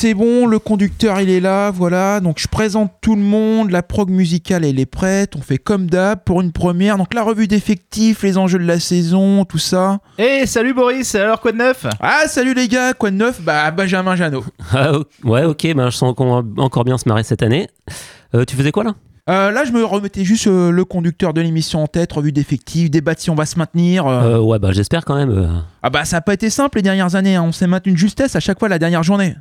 c'est bon, le conducteur il est là, voilà. Donc je présente tout le monde, la prog musicale elle est prête, on fait comme d'hab pour une première. Donc la revue d'effectifs, les enjeux de la saison, tout ça. Eh, salut Boris, alors quoi de neuf? Ah salut les gars, quoi de neuf? Bah Benjamin Janot. Ah, ouais, ok, ben, je sens qu'on va encore bien se marrer cette année. Euh, tu faisais quoi là? Euh, là je me remettais juste euh, le conducteur de l'émission en tête, revue d'effectifs, débat de si on va se maintenir. euh. Euh, Ouais, bah j'espère quand même. euh. Ah bah ça a pas été simple les dernières années, hein. on s'est maintenu de justesse à chaque fois la dernière journée.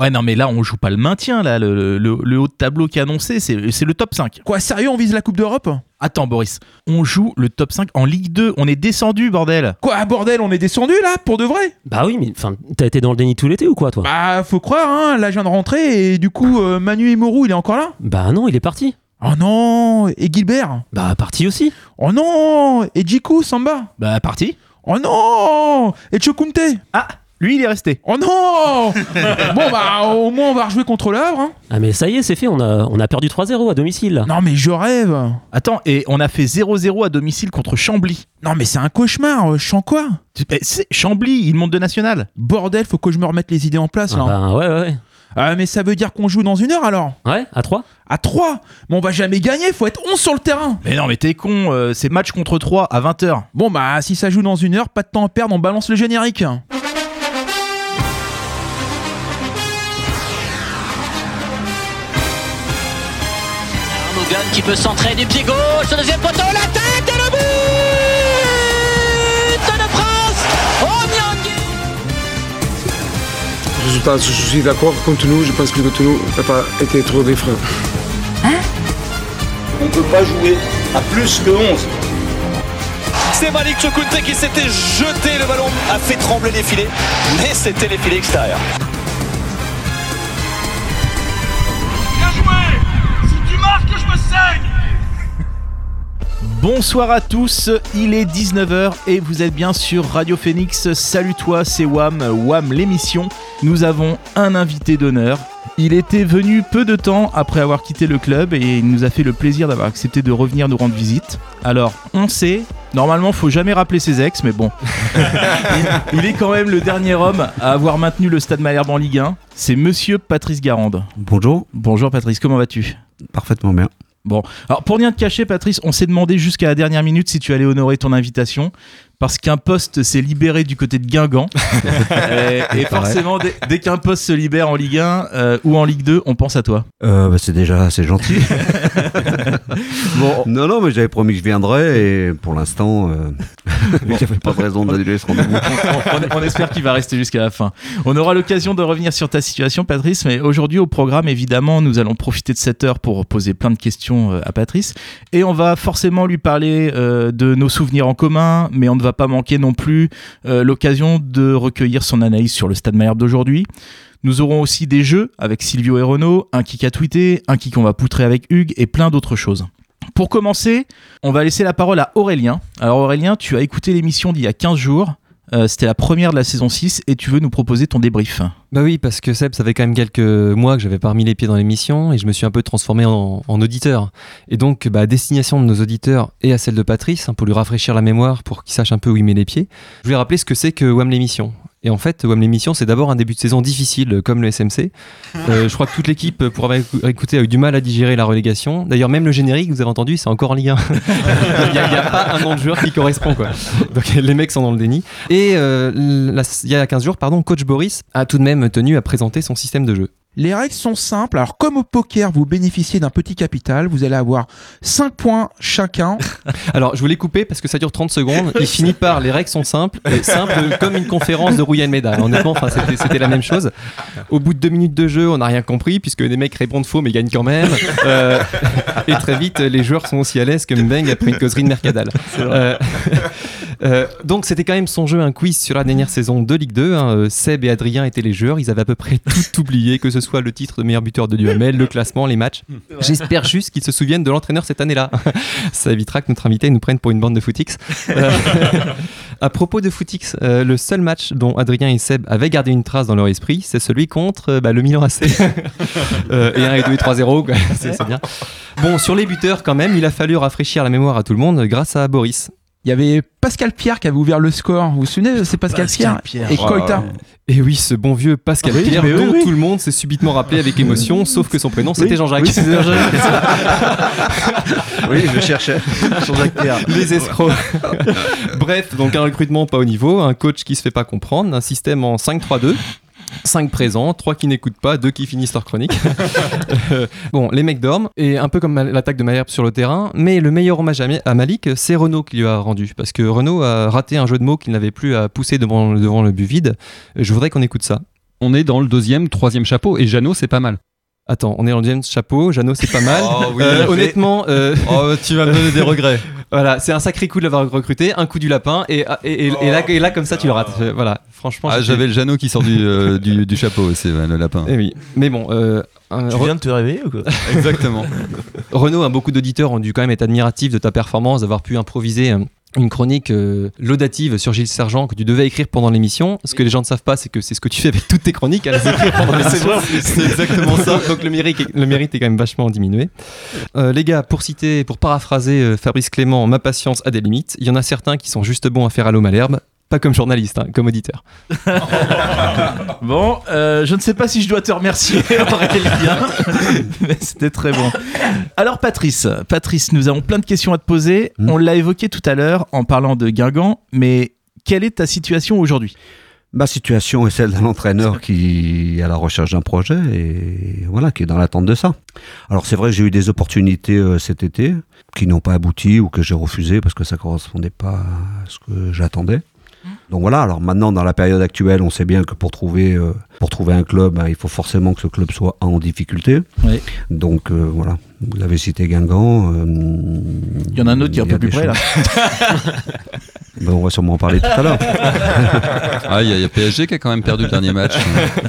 Ouais, non, mais là, on joue pas le maintien, là. Le, le- le haut de tableau qui est annoncé, c'est c'est le top 5. Quoi sérieux, on vise la Coupe d'Europe? Attends, Boris, on joue le top 5 en Ligue 2. On est descendu, bordel. Quoi bordel, on est descendu là, pour de vrai? Bah oui, mais enfin, t'as été dans le déni tout l'été ou quoi toi? Bah faut croire, hein, là je viens de rentrer et du coup euh, Manu Imorou il est encore là? Bah non, il est parti. Oh non Et Gilbert? Bah parti aussi. Oh non Et Jiku Samba? Bah, parti. Oh non Et Chokunte Ah, lui, il est resté. Oh non Bon bah au moins on va rejouer contre le Havre hein. Ah mais ça y est, c'est fait, on a, on a perdu 3-0 à domicile. Non mais je rêve Attends, et on a fait 0-0 à domicile contre Chambly. Non mais c'est un cauchemar, euh, je sens quoi eh, c'est- Chambly, il monte de national. Bordel, faut que je me remette les idées en place Ah là. bah ouais, ouais, ouais. Ah mais ça veut dire qu'on joue dans une heure alors Ouais, à 3 À 3 Mais on va jamais gagner, faut être 11 sur le terrain Mais non, mais t'es con, euh, c'est match contre 3 à 20h. Bon bah si ça joue dans une heure, pas de temps à perdre, on balance le générique Qui peut centrer du pied gauche, le deuxième poteau, la tête et le but de France Onyangui Résultat, je suis d'accord contre nous. Je pense que contre nous n'a pas été trop des freins. On ne peut pas jouer à plus que 11. C'est Malik Chokunte qui s'était jeté, le ballon a fait trembler les filets, mais c'était les filets extérieurs. Bonsoir à tous, il est 19h et vous êtes bien sur Radio Phoenix. Salut toi, c'est Wam, Wam l'émission. Nous avons un invité d'honneur. Il était venu peu de temps après avoir quitté le club et il nous a fait le plaisir d'avoir accepté de revenir nous rendre visite. Alors, on sait, normalement, faut jamais rappeler ses ex, mais bon. il, il est quand même le dernier homme à avoir maintenu le Stade Malherbe en Ligue 1. C'est monsieur Patrice Garande. Bonjour, Bonjour Patrice, comment vas-tu? Parfaitement bien. Bon, alors pour rien te cacher, Patrice, on s'est demandé jusqu'à la dernière minute si tu allais honorer ton invitation. Parce qu'un poste s'est libéré du côté de Guingamp. et, et forcément, dès, dès qu'un poste se libère en Ligue 1 euh, ou en Ligue 2, on pense à toi. Euh, bah, c'est déjà assez gentil. Bon, non, non, mais j'avais promis que je viendrais et pour l'instant, euh, j'avais pas de raison d'annuler ce rendez-vous. on, on espère qu'il va rester jusqu'à la fin. On aura l'occasion de revenir sur ta situation, Patrice, mais aujourd'hui au programme, évidemment, nous allons profiter de cette heure pour poser plein de questions euh, à Patrice. Et on va forcément lui parler de nos souvenirs en commun, mais on ne va pas manquer non plus euh, l'occasion de recueillir son analyse sur le Stade Malherbe d'aujourd'hui. Nous aurons aussi des jeux avec Silvio et Renaud, un kick à tweeter, un kick qu'on va poutrer avec Hugues et plein d'autres choses. Pour commencer, on va laisser la parole à Aurélien. Alors Aurélien, tu as écouté l'émission d'il y a 15 jours. Euh, C'était la première de la saison 6 et tu veux nous proposer ton débrief. Bah oui, parce que Seb, ça fait quand même quelques mois que j'avais pas remis les pieds dans l'émission et je me suis un peu transformé en, auditeur. Et donc, bah, à destination de nos auditeurs et à celle de Patrice, hein, pour lui rafraîchir la mémoire, pour qu'il sache un peu où il met les pieds, je voulais rappeler ce que c'est que WAM l'émission. Et en fait, WAM l'émission, c'est d'abord un début de saison difficile, euh, comme le SMC. Euh, je crois que toute l'équipe, pour avoir écou- écouté, a eu du mal à digérer la relégation. D'ailleurs, même le générique, vous avez entendu, c'est encore en Ligue 1. Il n'y a, pas un nom de joueur qui correspond, quoi. Donc les mecs sont dans le déni. Et euh, la- il y a 15 jours, pardon, coach Boris a tout de même tenu à présenter son système de jeu. Les règles sont simples. Alors, comme au poker, vous bénéficiez d'un petit capital. Vous allez avoir 5 points chacun. Alors, je voulais couper parce que ça dure 30 secondes. Il finit par les règles sont simples, et simples comme une conférence de Rouya Meda. Honnêtement, c'était, c'était la même chose. Au bout de deux minutes de jeu, on n'a rien compris puisque les mecs répondent faux mais gagnent quand même. Euh, et très vite, les joueurs sont aussi à l'aise que Mbeng après une causerie de Mercadal. Euh, euh, donc, c'était quand même son jeu, un quiz sur la dernière saison de Ligue 2. hein. Euh, Seb et Adrien étaient les joueurs. Ils avaient à peu près tout oublié, que ce soit le titre de meilleur buteur de l'UML, le classement, les matchs. J'espère juste qu'ils se souviennent de l'entraîneur cette année-là. Ça évitera que notre invité nous prenne pour une bande de footix. Euh, à propos de footix, euh, le seul match dont Adrien et Seb avaient gardé une trace dans leur esprit, c'est celui contre euh, bah, le Milan AC. Euh, et 1 et 2 et 3-0, quoi. c'est c'est bien. Bon, sur les buteurs quand même, il a fallu rafraîchir la mémoire à tout le monde grâce à Boris. Il y avait Pascal Pierre qui avait ouvert le score. Vous vous souvenez de c'est Pascal, Pascal Pierre, Pierre. et Colta. Et oui, ce bon vieux Pascal Oui, Pierre, dont oui. tout le monde s'est subitement rappelé avec émotion, sauf que son prénom c'était Jean-Jacques. Oui, c'était Jean-Jacques. Oui, je cherchais. Jean-Jacques Pierre. Les escrocs. Bref, donc un recrutement pas au niveau, un coach qui se fait pas comprendre, un système en 5-3-2. 5 présents, 3 qui n'écoutent pas, 2 qui finissent leur chronique. Euh, bon, les mecs dorment, et un peu comme l'attaque de Malherbe sur le terrain, mais le meilleur hommage à, Ma- à Malik, c'est Renault qui lui a rendu, parce que Renault a raté un jeu de mots qu'il n'avait plus à pousser devant, devant le but vide. Je voudrais qu'on écoute ça. On est dans le deuxième, troisième chapeau et Jeannot, c'est pas mal. Attends, on est dans le deuxième chapeau, Jeannot c'est pas mal. Oh oui, Euh, honnêtement, euh, Oh, tu vas me donner des regrets. voilà, c'est un sacré coup de l'avoir recruté, un coup du lapin, et, et, et- et là, et là, comme ça tu le rates. Euh, Voilà, franchement. Ah, j'avais le Jeannot qui sort du, euh, du, du chapeau aussi, le lapin. Eh oui, mais bon, euh, un- Tu viens de te réveiller ou quoi? Exactement. Renaud, hein, beaucoup d'auditeurs ont dû quand même être admiratifs de ta performance, d'avoir pu improviser euh, une chronique euh, laudative sur Gilles Sergent que tu devais écrire pendant l'émission. Ce que les gens ne savent pas, c'est que c'est ce que tu fais avec toutes tes chroniques à les écrire pendant l'émission. C'est exactement ça. Donc le mérite, est- le mérite est quand même vachement diminué. Euh, les gars, pour citer, pour paraphraser euh, Fabrice Clément, ma patience a des limites. Il y en a certains qui sont juste bons à faire à l'eau Malherbe. Pas comme journaliste, hein, comme auditeur. Bon, euh, je ne sais pas si je dois te remercier, Aurélien, mais c'était très bon. Alors, Patrice, Patrice, nous avons plein de questions à te poser. Hmm. On l'a évoqué tout à l'heure en parlant de Guingamp, mais quelle est ta situation aujourd'hui? Ma situation est celle d'un entraîneur qui est à la recherche d'un projet et voilà, qui est dans l'attente de ça. Alors c'est vrai que j'ai eu des opportunités euh, cet été qui n'ont pas abouti ou que j'ai refusé parce que ça correspondait pas à ce que j'attendais. Donc voilà, alors maintenant dans la période actuelle, on sait bien que pour trouver, euh, pour trouver un club, bah, il faut forcément que ce club soit en difficulté. Oui. Donc euh, voilà, vous avez cité Guingamp. euh, Il y en a un autre qui est un y peu plus près, là. Ben, on va sûrement en parler tout à l'heure. Ah, il y, a- il y a PSG qui a quand même perdu le dernier match.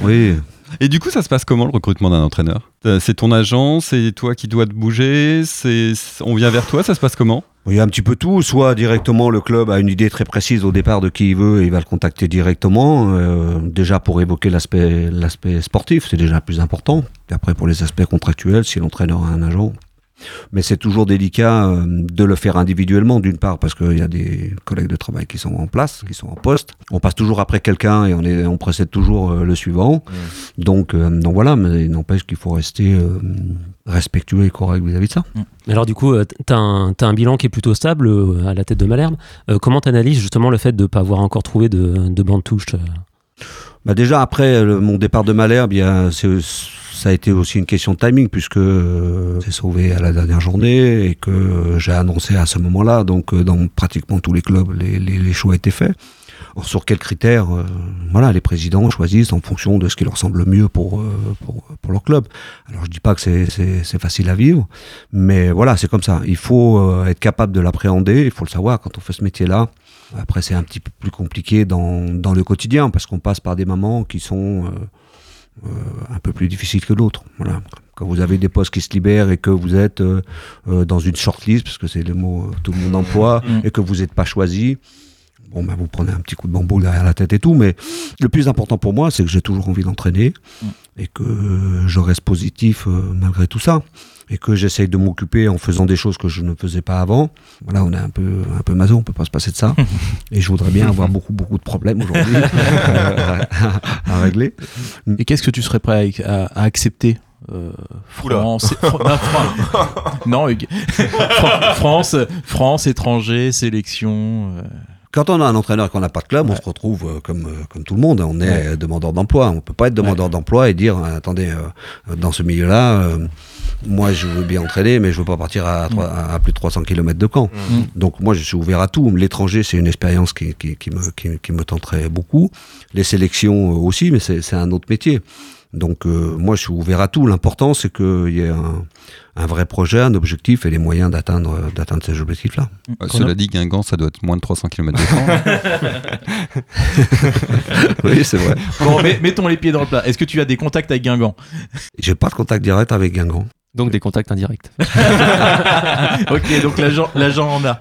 Oui. Et du coup, ça se passe comment le recrutement d'un entraîneur? Euh, C'est ton agent, c'est toi qui dois te bouger, on vient vers toi, ça se passe comment? Il y a un petit peu tout. Soit directement le club a une idée très précise au départ de qui il veut et il va le contacter directement. euh, déjà pour évoquer l'aspect sportif, c'est déjà plus important. Et après pour les aspects contractuels, si l'entraîneur a un agent. Mais c'est toujours délicat euh, de le faire individuellement, d'une part parce qu'il y a des collègues de travail qui sont en place, qui sont en poste. On passe toujours après quelqu'un et on, est, on précède toujours euh, le suivant. Donc, euh, donc voilà, mais n'empêche qu'il faut rester respectueux et correct vis-à-vis de ça. Mais alors du coup, euh, t'as un, bilan qui est plutôt stable à la tête de Malherbe. Comment t'analyses justement le fait de ne pas avoir encore trouvé de, de bande touche Bah déjà après le- mon départ de Malherbe, il y a- ça a été aussi une question de timing puisque euh, c'est sauvé à la dernière journée et que euh, j'ai annoncé à ce moment-là. Donc euh, dans pratiquement tous les clubs, les, les- les choix étaient faits. Alors, sur quels critères euh, Voilà, les présidents choisissent en fonction de ce qui leur semble le mieux pour, euh, pour, pour leur club. Alors je dis pas que c'est- facile à vivre, mais voilà, c'est comme ça. Il faut euh, être capable de l'appréhender, il faut le savoir quand on fait ce métier-là. Après, c'est un petit peu plus compliqué dans, dans le quotidien parce qu'on passe par des moments qui sont euh, euh, un peu plus difficiles que d'autres. Voilà. Quand vous avez des postes qui se libèrent et que vous êtes euh, dans une shortlist, parce que c'est le mot que tout le monde emploie, Mm. et que vous n'êtes pas choisi, bon, ben, vous prenez un petit coup de bambou derrière la tête et tout. Mais le plus important pour moi, c'est que j'ai toujours envie d'entraîner Mm. et que je reste positif euh, malgré tout ça. Et que j'essaye de m'occuper en faisant des choses que je ne faisais pas avant. Voilà, on est un peu, un peu maso, on peut pas se passer de ça. Et je voudrais bien avoir beaucoup, beaucoup de problèmes aujourd'hui à, à régler. Et qu'est-ce que tu serais prêt à, à- à accepter euh. France, Fran- non, Fran- non, Fran- France, France, étranger, sélection. euh, Quand on a un entraîneur et qu'on n'a pas de club, on se retrouve euh, comme, euh, comme tout le monde. On est demandeur d'emploi. On peut pas être demandeur d'emploi et dire euh, attendez, euh, dans ce milieu-là, euh, moi je veux bien entraîner, mais je veux pas partir à, à plus de 300 km de camp. Mm. Donc moi je suis ouvert à tout. L'étranger, c'est une expérience qui, qui, qui me, qui, qui me tenterait beaucoup. Les sélections aussi, mais c'est c'est un autre métier. Donc euh, moi je suis ouvert à tout. L'important c'est qu'il y ait un, un vrai projet, un objectif et les moyens d'atteindre d'atteindre ces objectifs-là. Euh, Cela dit, Guingamp, ça doit être moins de 300 km de temps. oui, c'est vrai. Bon, mais- mettons les pieds dans le plat. Est-ce que tu as des contacts avec Guingamp? J'ai pas de contact direct avec Guingamp. Donc des contacts indirects. Ok, donc l'agent, l'agent en a.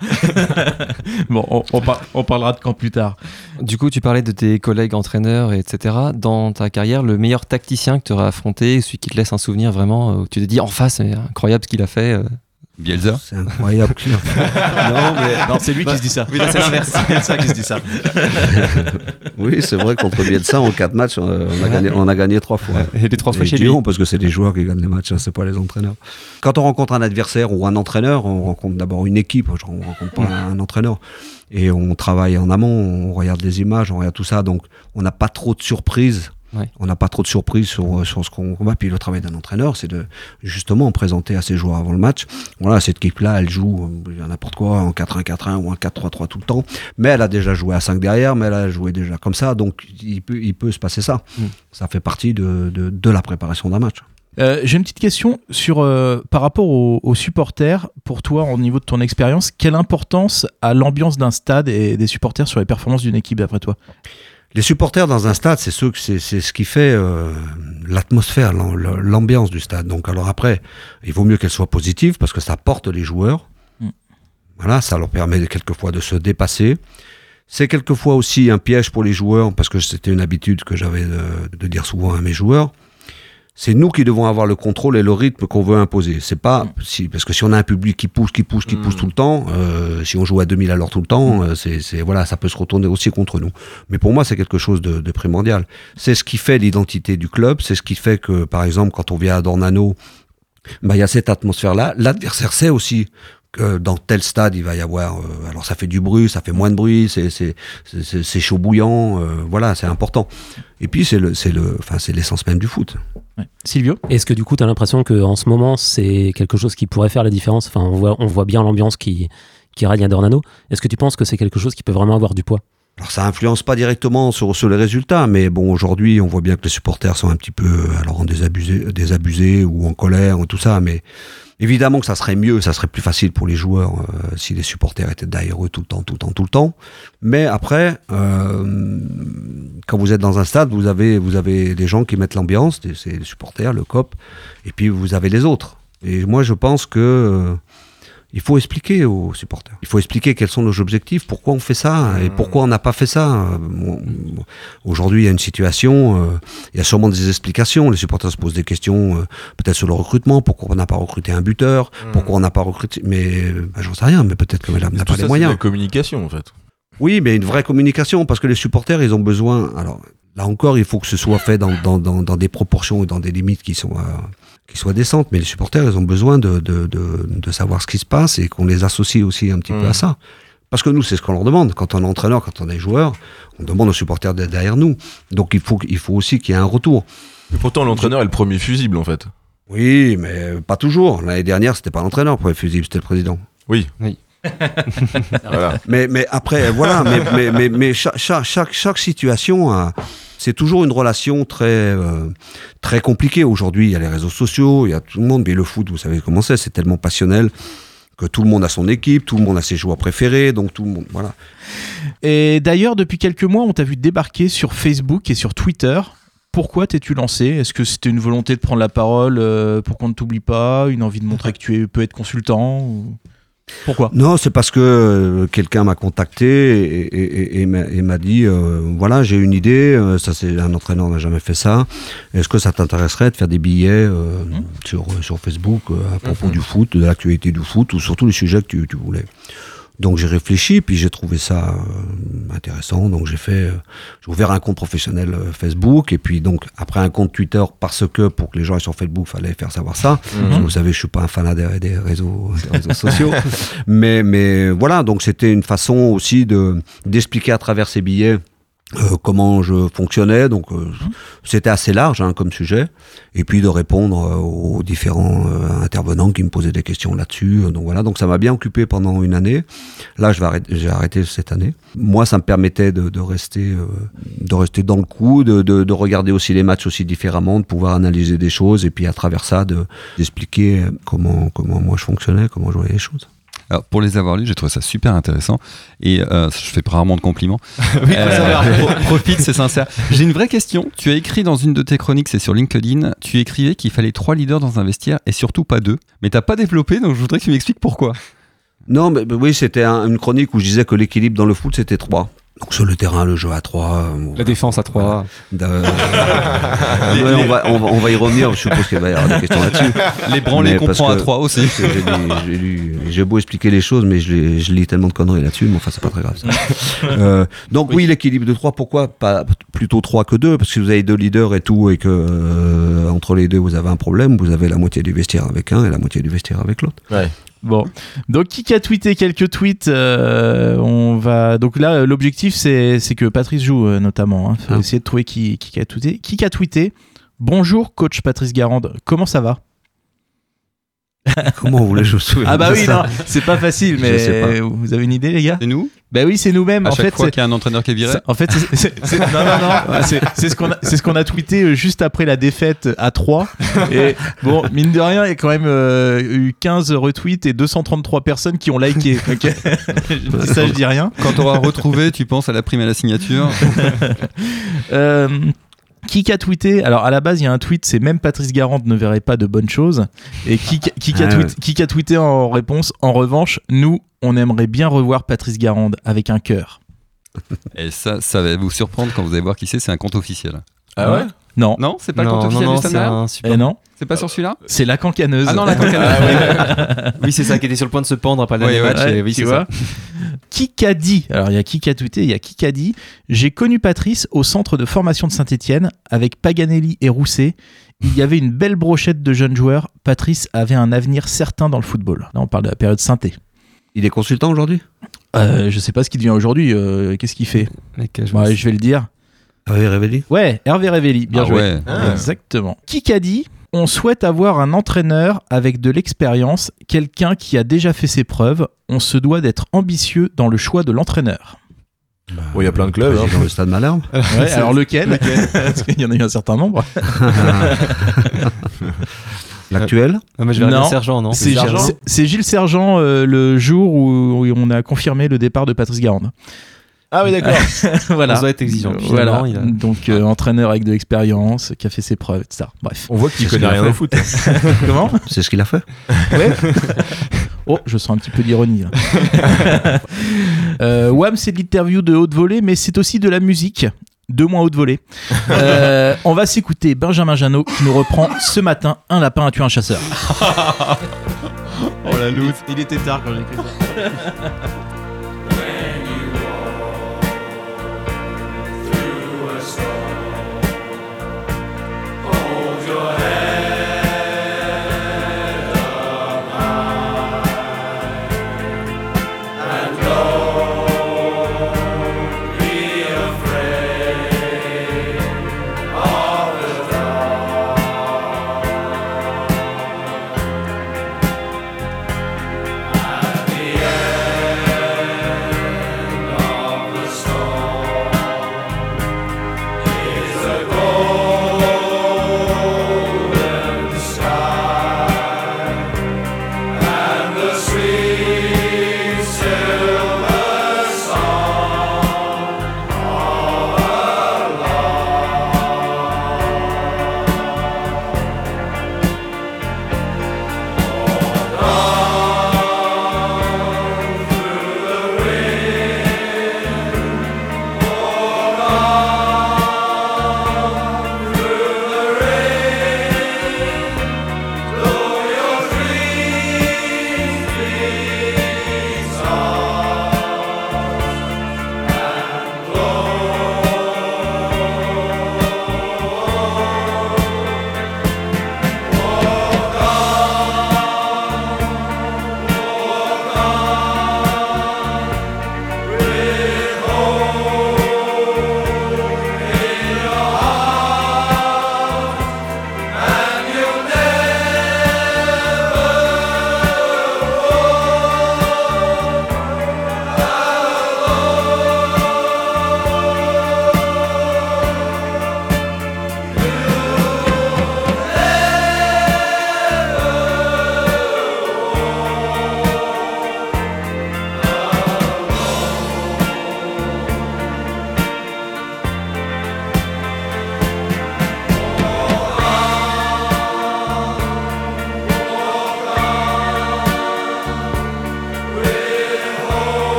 bon, on, on par- on parlera de quand plus tard. Du coup, tu parlais de tes collègues entraîneurs, etc. Dans ta carrière, le meilleur tacticien que tu auras affronté, celui qui te laisse un souvenir vraiment, euh, où tu te dis en face, c'est incroyable ce qu'il a fait. Bielsa C'est incroyable. non, mais non, c'est lui qui se dit ça. Oui, là, c'est l'inverse. C'est ça qui se dit ça. oui, c'est vrai, contre Bielsa, en 4 matchs, on a, gagné, on a gagné 3 fois. Et les 3 fois Et chez lui. parce que c'est les joueurs qui gagnent les matchs, hein, c'est pas les entraîneurs. Quand on rencontre un adversaire ou un entraîneur, on rencontre d'abord une équipe, on ne rencontre pas un entraîneur. Et on travaille en amont, on regarde les images, on regarde tout ça, donc on n'a pas trop de surprises. Ouais. On n'a pas trop de surprises sur, sur ce qu'on combat. Puis le travail d'un entraîneur, c'est de justement présenter à ses joueurs avant le match. Voilà, cette équipe-là, elle joue euh, n'importe quoi en 4-1-4-1 ou en 4-3-3 tout le temps. Mais elle a déjà joué à 5 derrière, mais elle a joué déjà comme ça. Donc il peut, il peut se passer ça. Mm. Ça fait partie de, de, de la préparation d'un match. Euh, J'ai une petite question sur euh, par rapport aux, aux supporters. Pour toi, au niveau de ton expérience, quelle importance a l'ambiance d'un stade et des supporters sur les performances d'une équipe d'après toi? Les supporters dans un stade, c'est ce qui fait euh, l'atmosphère, l'am- l'ambiance du stade. Donc alors après, il vaut mieux qu'elle soit positive parce que ça porte les joueurs. Mm. Voilà, ça leur permet quelquefois de se dépasser. C'est quelquefois aussi un piège pour les joueurs parce que c'était une habitude que j'avais de, de dire souvent à mes joueurs. C'est nous qui devons avoir le contrôle et le rythme qu'on veut imposer. C'est pas si parce que si on a un public qui pousse, qui pousse, qui pousse tout le temps, euh, si on joue à 2000 à l'heure tout le temps, euh, c'est c'est- voilà, ça peut se retourner aussi contre nous. Mais pour moi, c'est quelque chose de, de primordial. C'est ce qui fait l'identité du club. C'est ce qui fait que, par exemple, quand on vient à Dornano, bah, il y a cette atmosphère-là. L'adversaire sait aussi que dans tel stade, il va y avoir. euh, alors, ça fait du bruit, ça fait moins de bruit, c'est chaud bouillant. euh, voilà, c'est important. Et puis, c'est le, c'est le, enfin, c'est l'essence même du foot. Ouais. Silvio? Est-ce que du coup, tu as l'impression qu'en ce moment, c'est quelque chose qui pourrait faire la différence? Enfin, on voit, on voit bien l'ambiance qui, qui règne à Dornano. Est-ce que tu penses que c'est quelque chose qui peut vraiment avoir du poids? Alors ça influence pas directement sur, sur les résultats, mais bon aujourd'hui on voit bien que les supporters sont un petit peu alors en désabusé, désabusés ou en colère ou tout ça, mais évidemment que ça serait mieux, ça serait plus facile pour les joueurs euh, si les supporters étaient derrière eux tout le temps, tout le temps, tout le temps. Mais après, euh, quand vous êtes dans un stade, vous avez vous avez des gens qui mettent l'ambiance, c'est les supporters, le cop, et puis vous avez les autres. Et moi je pense que euh, il faut expliquer aux supporters. Il faut expliquer quels sont nos objectifs, pourquoi on fait ça et pourquoi on n'a pas fait ça. Euh, Aujourd'hui, il y a une situation, euh, il y a sûrement des explications. Les supporters se posent des questions, euh, peut-être sur le recrutement, pourquoi on n'a pas recruté un buteur, pourquoi on n'a pas recruté. Mais bah, j'en sais rien, mais peut-être que madame n'a pas ça, les c'est moyens. de la communication en fait. Oui, mais une vraie communication, parce que les supporters, ils ont besoin. Alors là encore, il faut que ce soit fait dans, dans, dans, dans des proportions et dans des limites qui sont, euh, qui soient décentes. Mais les supporters, ils ont besoin de, de, de, de savoir ce qui se passe et qu'on les associe aussi un petit peu Mm. à ça. Parce que nous, c'est ce qu'on leur demande. Quand on est entraîneur, quand on est joueur, on demande aux supporters d'être derrière nous. Donc il faut, il faut aussi qu'il y ait un retour. Mais pourtant, l'entraîneur est le premier fusible en fait. Oui, mais pas toujours. L'année dernière, c'était pas l'entraîneur pour les fusibles, c'était le président. Oui. Oui. voilà. Mais, mais après, voilà, mais, mais, mais, mais chaque, chaque, chaque, chaque situation, a- c'est toujours une relation très, euh, très compliquée. Aujourd'hui, il y a les réseaux sociaux, il y a tout le monde, mais le foot, vous savez comment c'est, c'est tellement passionnel que tout le monde a son équipe, tout le monde a ses joueurs préférés, donc tout le monde, voilà. Et d'ailleurs, depuis quelques mois, on t'a vu débarquer sur Facebook et sur Twitter. Pourquoi t'es-tu lancé? Est-ce que c'était une volonté de prendre la parole euh, pour qu'on ne t'oublie pas Une envie de montrer que tu es, peux être consultant ou- Pourquoi? Non, c'est parce que euh, quelqu'un m'a contacté et, et- et- et m'a- dit euh, voilà, j'ai une idée, euh, ça c'est un entraîneur n'a jamais fait ça. Est-ce que ça t'intéresserait de faire des billets euh, sur, sur Facebook euh, à propos du foot, de l'actualité du foot ou surtout les sujets que tu, tu voulais? Donc j'ai réfléchi, puis j'ai trouvé ça euh, intéressant. Donc j'ai fait, euh, j'ai ouvert un compte professionnel euh, Facebook, et puis donc après un compte Twitter parce que pour que les gens aient sur Facebook, fallait faire savoir ça. Parce que vous savez, je suis pas un fanat des, des réseaux, des réseaux sociaux, mais mais voilà. Donc c'était une façon aussi de d'expliquer à travers ces billets. Euh, comment je fonctionnais, donc euh, c'était assez large hein, comme sujet, et puis de répondre euh, aux différents euh, intervenants qui me posaient des questions là-dessus. Donc voilà, donc ça m'a bien occupé pendant une année. Là, je vais arrêter, j'ai arrêté cette année. Moi, ça me permettait de, de rester, euh, de rester dans le coup, de, de, de regarder aussi les matchs aussi différemment, de pouvoir analyser des choses, et puis à travers ça, de d'expliquer comment comment moi je fonctionnais, comment je voyais les choses. Alors, pour les avoir lus, j'ai trouvé ça super intéressant. Et euh, je fais rarement de compliments. Oui, pro- profite, c'est sincère. J'ai une vraie question. Tu as écrit dans une de tes chroniques, c'est sur LinkedIn, tu écrivais qu'il fallait trois leaders dans un vestiaire et surtout pas deux. Mais t'as pas développé, donc je voudrais que tu m'expliques pourquoi. Non, mais mais oui, c'était un- une chronique où je disais que l'équilibre dans le foot, c'était trois. Donc sur le terrain, le jeu à 3. La défense à 3. on, va, on, va, on, va, y revenir, je suppose qu'il va y avoir des questions là-dessus. Les branlés comprend à 3 aussi. J'ai beau expliquer les choses, mais je, je, lis tellement de conneries là-dessus, mais enfin, c'est pas très grave. euh, donc, oui, oui l'équilibre de 3, pourquoi pas plutôt 3 que 2 Parce que vous avez deux leaders et tout, et que euh, entre les deux, vous avez un problème. Vous avez la moitié du vestiaire avec un et la moitié du vestiaire avec l'autre. Ouais. Bon, donc qui a tweeté quelques tweets euh, On va donc là l'objectif c'est que Patrice joue euh, notamment. Hein. Faut ah. essayer de trouver qui qui a tweeté. Qui a tweeté? Bonjour coach Patrice Garande, comment ça va? Comment vous voulez je me souvienne Ah bah oui, non, c'est pas facile, mais vous avez une idée, les gars? C'est nous? Bah oui, c'est nous-mêmes. En chaque fait, fois qu'il y a un entraîneur qui est viré. En fait, c'est, non, non, non, c'est ce qu'on a, ce qu'on a tweeté euh, juste après la défaite à 3 Et bon, mine de rien, il y a quand même euh, eu 15 retweets et 233 personnes qui ont liké. Ok, ça, je dis rien. Quand tu auras retrouvé, tu penses à la prime à la signature. euh, qui a tweeté Alors à la base, il y a un tweet, c'est même Patrice Garande ne verrait pas de bonnes choses. Et qui, qui, a, Ah, tweet- qui a tweeté en réponse En revanche, nous, on aimerait bien revoir Patrice Garande avec un cœur. Et ça, ça va vous surprendre quand vous allez voir qui c'est, c'est un compte officiel. Ah ouais? Non. Non, c'est pas le compte officiel non, du c'est Standard un super. Eh non, C'est pas sur celui-là c'est la cancaneuse. Ah non, la cancaneuse. Oui, c'est ça qui était sur le point de se pendre après le Ouais, match. Ouais, et oui, tu vois. Qui dit? Alors il y a qui qu'a tweeté, il y a qui qu'a dit J'ai connu Patrice au centre de formation de Saint-Etienne avec Paganelli et Rousset. Il y avait une belle brochette de jeunes joueurs. Patrice avait un avenir certain dans le football. Là, on parle de la période synthé. Il est consultant aujourd'hui? Euh, je sais pas ce qu'il devient aujourd'hui. euh, Qu'est-ce qu'il fait? Mec, je Ouais, Je vais le dire. Oui, Révéli Ouais, Hervé Révelli, bien Ah joué. ouais. Ah. Exactement. Qui qu'a dit On souhaite avoir un entraîneur avec de l'expérience, quelqu'un qui a déjà fait ses preuves. On se doit d'être ambitieux dans le choix de l'entraîneur. Bon, il y a plein de clubs. hein. Dans le stade Malherbe Ouais, alors lequel, Parce qu'il y en a eu un certain nombre. L'actuel Ah, moi, je verrais Non. Sergent, non C'est Sergent c'est- c'est Gilles Sergent euh, le jour où, où on a confirmé le départ de Patrice Garande. Ah oui, d'accord. voilà. On doit être exigeant. Euh, Finalement, Voilà. il a- Donc euh, entraîneur avec de l'expérience, qui a fait ses preuves, etc. Bref. On voit qu'il connaît rien au foot. Comment? C'est ce qu'il a fait Ouais. oh, je sens un petit peu d'ironie. là. euh, Wham, c'est de l'interview de haute volée, mais c'est aussi de la musique. Deux moins haute volée. Euh, on va s'écouter Benjamin Janot qui nous reprend ce matin Un lapin a tué un chasseur. Oh la loose. Il était tard quand j'ai écrit ça.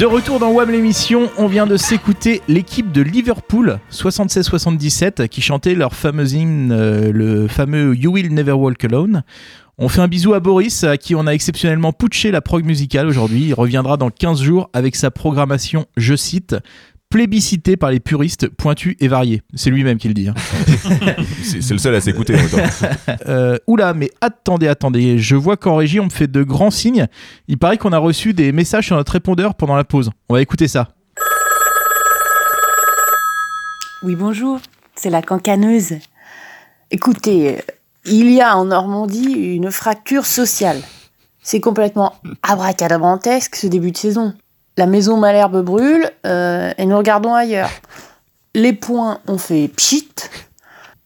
De retour dans WAM l'émission, on vient de s'écouter l'équipe de Liverpool 76-77 qui chantait leur fameuse hymne, euh, le fameux You Will Never Walk Alone. On fait un bisou à Boris à qui on a exceptionnellement putché la prog musicale aujourd'hui. Il reviendra dans 15 jours avec sa programmation, je cite, plébiscitée par les puristes pointus et variés. C'est lui-même qui le dit. hein. C'est le seul à s'écouter. Euh, oula, mais attendez, attendez. Je vois qu'en régie, on me fait de grands signes. Il paraît qu'on a reçu des messages sur notre répondeur pendant la pause. On va écouter ça. Oui, bonjour, c'est la cancaneuse. Écoutez, euh, il y a en Normandie une fracture sociale. C'est complètement abracadabrantesque ce début de saison. La maison Malherbe brûle euh, et nous regardons ailleurs. Les points ont fait pchit.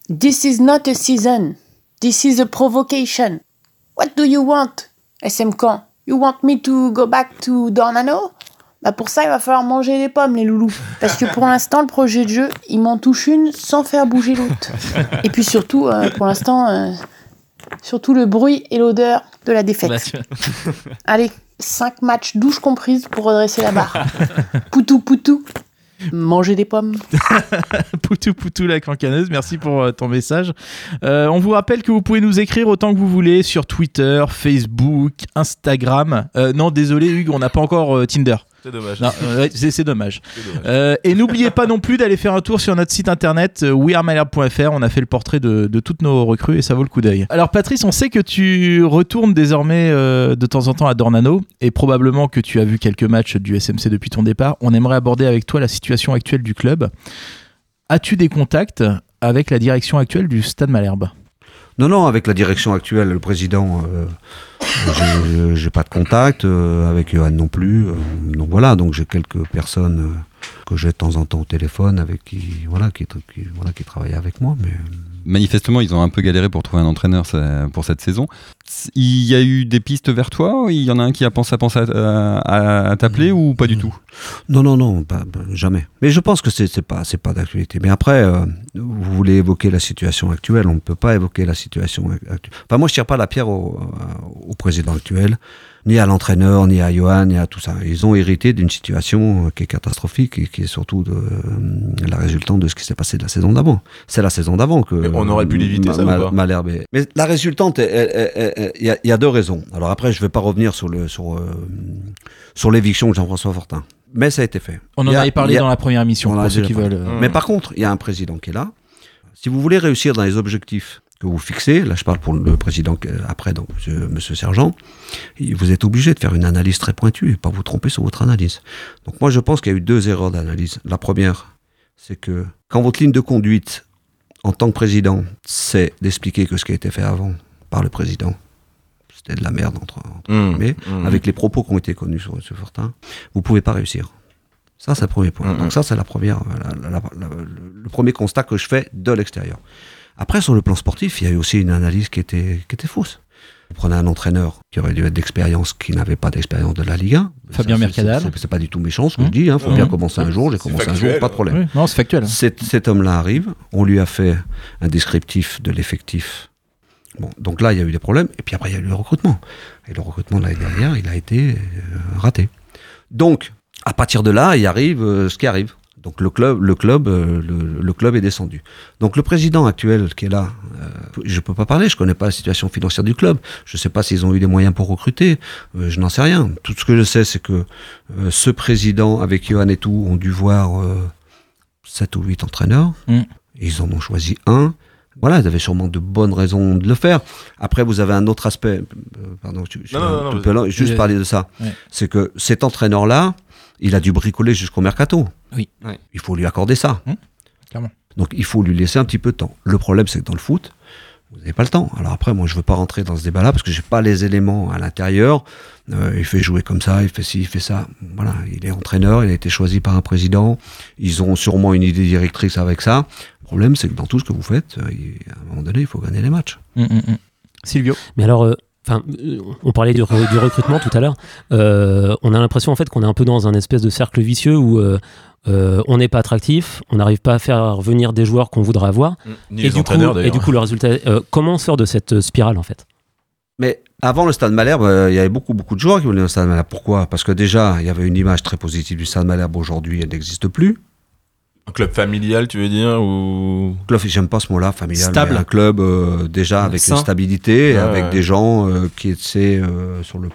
This is not a season. This is a provocation. What do you want, SM Camp? You want me to go back to Dornano? Bah pour ça, il va falloir manger des pommes, les loulous. Parce que pour l'instant, le projet de jeu, il m'en touche une sans faire bouger l'autre. Et puis surtout, euh, pour l'instant, euh, surtout le bruit et l'odeur de la défaite. Allez, 5 matchs douche comprises pour redresser la barre. Poutou, poutou. Manger des pommes. Poutou Poutou la cancaneuse, merci pour euh, ton message. Euh, on vous rappelle que vous pouvez nous écrire autant que vous voulez sur Twitter, Facebook, Instagram. Euh, non, désolé Hugues, on n'a pas encore euh, Tinder. C'est dommage. Non, euh, c'est dommage. C'est dommage. Euh, et n'oubliez pas non plus d'aller faire un tour sur notre site internet euh, wearemalherbe.fr. On a fait le portrait de, de toutes nos recrues et ça vaut le coup d'œil. Alors Patrice, on sait que tu retournes désormais euh, de temps en temps à Dornano et probablement que tu as vu quelques matchs du SMC depuis ton départ. On aimerait aborder avec toi la situation actuelle du club. As-tu des contacts avec la direction actuelle du Stade Malherbe? Non, non, avec la direction actuelle, le président, euh, j'ai- pas de contact, euh, avec Johan non plus. euh, donc voilà, donc j'ai quelques personnes euh, que j'ai de temps en temps au téléphone avec qui, voilà, qui, qui- voilà, qui travaillent avec moi. Mais Manifestement, ils ont un peu galéré pour trouver un entraîneur pour cette saison. Il y a eu des pistes vers toi Il y en a un qui a pensé à, penser à, à- à t'appeler ou pas du tout? Non, non, non, pas- jamais. Mais je pense que c'est c'est pas, c'est pas d'actualité. Mais après, euh, vous voulez évoquer la situation actuelle, on ne peut pas évoquer la situation actuelle. Enfin, moi, je tire pas la pierre au, euh, au président actuel, ni à l'entraîneur, ni à Johan, ni à tout ça. Ils ont hérité d'une situation euh, qui est catastrophique et qui est surtout de, euh, la résultante de ce qui s'est passé de la saison d'avant. C'est la saison d'avant que. Mais on aurait pu l'éviter, ça, ou pas Malherbe est- Mais la résultante, il y, a- il y a deux raisons. Alors après, je vais pas revenir sur le sur euh, sur l'éviction de Jean-François Fortin. Mais ça a été fait. On en a- avait parlé a- dans la première émission, pour ceux qui veulent, euh, Mais par contre, il y a un président qui est là. Si vous voulez réussir dans les objectifs que vous fixez, là je parle pour le président après, donc monsieur, monsieur Sergent, vous êtes obligé de faire une analyse très pointue et pas vous tromper sur votre analyse. Donc moi je pense qu'il y a eu deux erreurs d'analyse. La première, c'est que quand votre ligne de conduite en tant que président, c'est d'expliquer que ce qui a été fait avant par le président, c'était de la merde entre, entre Mmh, guillemets, mmh. avec les propos qui ont été connus sur M. Fortin, vous pouvez pas réussir. Ça, c'est le premier point. Mhm. Donc ça, c'est la première, la- la- la- la- le, le premier constat que je fais de l'extérieur. Après, sur le plan sportif, il y a eu aussi une analyse qui était, qui était fausse. Vous prenez un entraîneur qui aurait dû être d'expérience, qui n'avait pas d'expérience de la Ligue 1. Fabien Mercadal. c'est- pas du tout méchant ce que je dis. Il faut Mhm. bien commencer un jour. J'ai commencé un jour, pas de problème. Oui, non, c'est factuel. Cet, cet homme-là arrive, on lui a fait un descriptif de l'effectif. Bon, donc là, il y a eu des problèmes, et puis après, il y a eu le recrutement. Et le recrutement de l'année dernière, il a été euh, raté. Donc, à partir de là, il arrive euh, ce qui arrive. Donc le club, le club, euh, le, le club est descendu. Donc le président actuel qui est là, euh, je peux pas parler, je connais pas la situation financière du club. Je sais pas s'ils ont eu les moyens pour recruter. euh, je n'en sais rien. Tout ce que je sais, c'est que euh, ce président avec Johan et tout ont dû voir euh, sept ou huit entraîneurs. Mm. Ils en ont choisi un. Voilà, ils avaient sûrement de bonnes raisons de le faire. Après, vous avez un autre aspect. euh, pardon, je, je- Non, non, non, juste parler de ça. Ouais. C'est que cet entraîneur-là, il a dû bricoler jusqu'au mercato. Oui. Il faut lui accorder ça. Hum, clairement. Donc il faut lui laisser un petit peu de temps. Le problème, c'est que dans le foot, vous n'avez pas le temps. Alors après, moi, je veux pas rentrer dans ce débat-là parce que j'ai pas les éléments à l'intérieur. Euh, il fait jouer comme ça, il fait ci, il fait ça. Voilà, il est entraîneur, il a été choisi par un président. Ils ont sûrement une idée directrice avec ça. Le problème, c'est que dans tout ce que vous faites, euh, il- à un moment donné, il faut gagner les matchs. Hum, hum, hum. Silvio Mais alors, euh, enfin, euh, on parlait du, re- du recrutement tout à l'heure. Euh, on a l'impression en fait qu'on est un peu dans un espèce de cercle vicieux où euh, on n'est pas attractif, on n'arrive pas à faire venir des joueurs qu'on voudrait avoir. Ni et, les du coup, entraîneurs, et d'ailleurs. du coup, le résultat, euh, comment on sort de cette spirale en fait? Mais avant le Stade Malherbe, euh, il y avait beaucoup, beaucoup de joueurs qui venaient au Stade Malherbe. Pourquoi? Parce que déjà, il y avait une image très positive du Stade Malherbe. Aujourd'hui, elle n'existe plus. Un club familial, tu veux dire ou? Club, j'aime pas ce mot-là, familial. Stable. Un club euh, déjà avec Sain. une stabilité, Ouais, avec ouais. des gens euh, qui étaient euh, sur le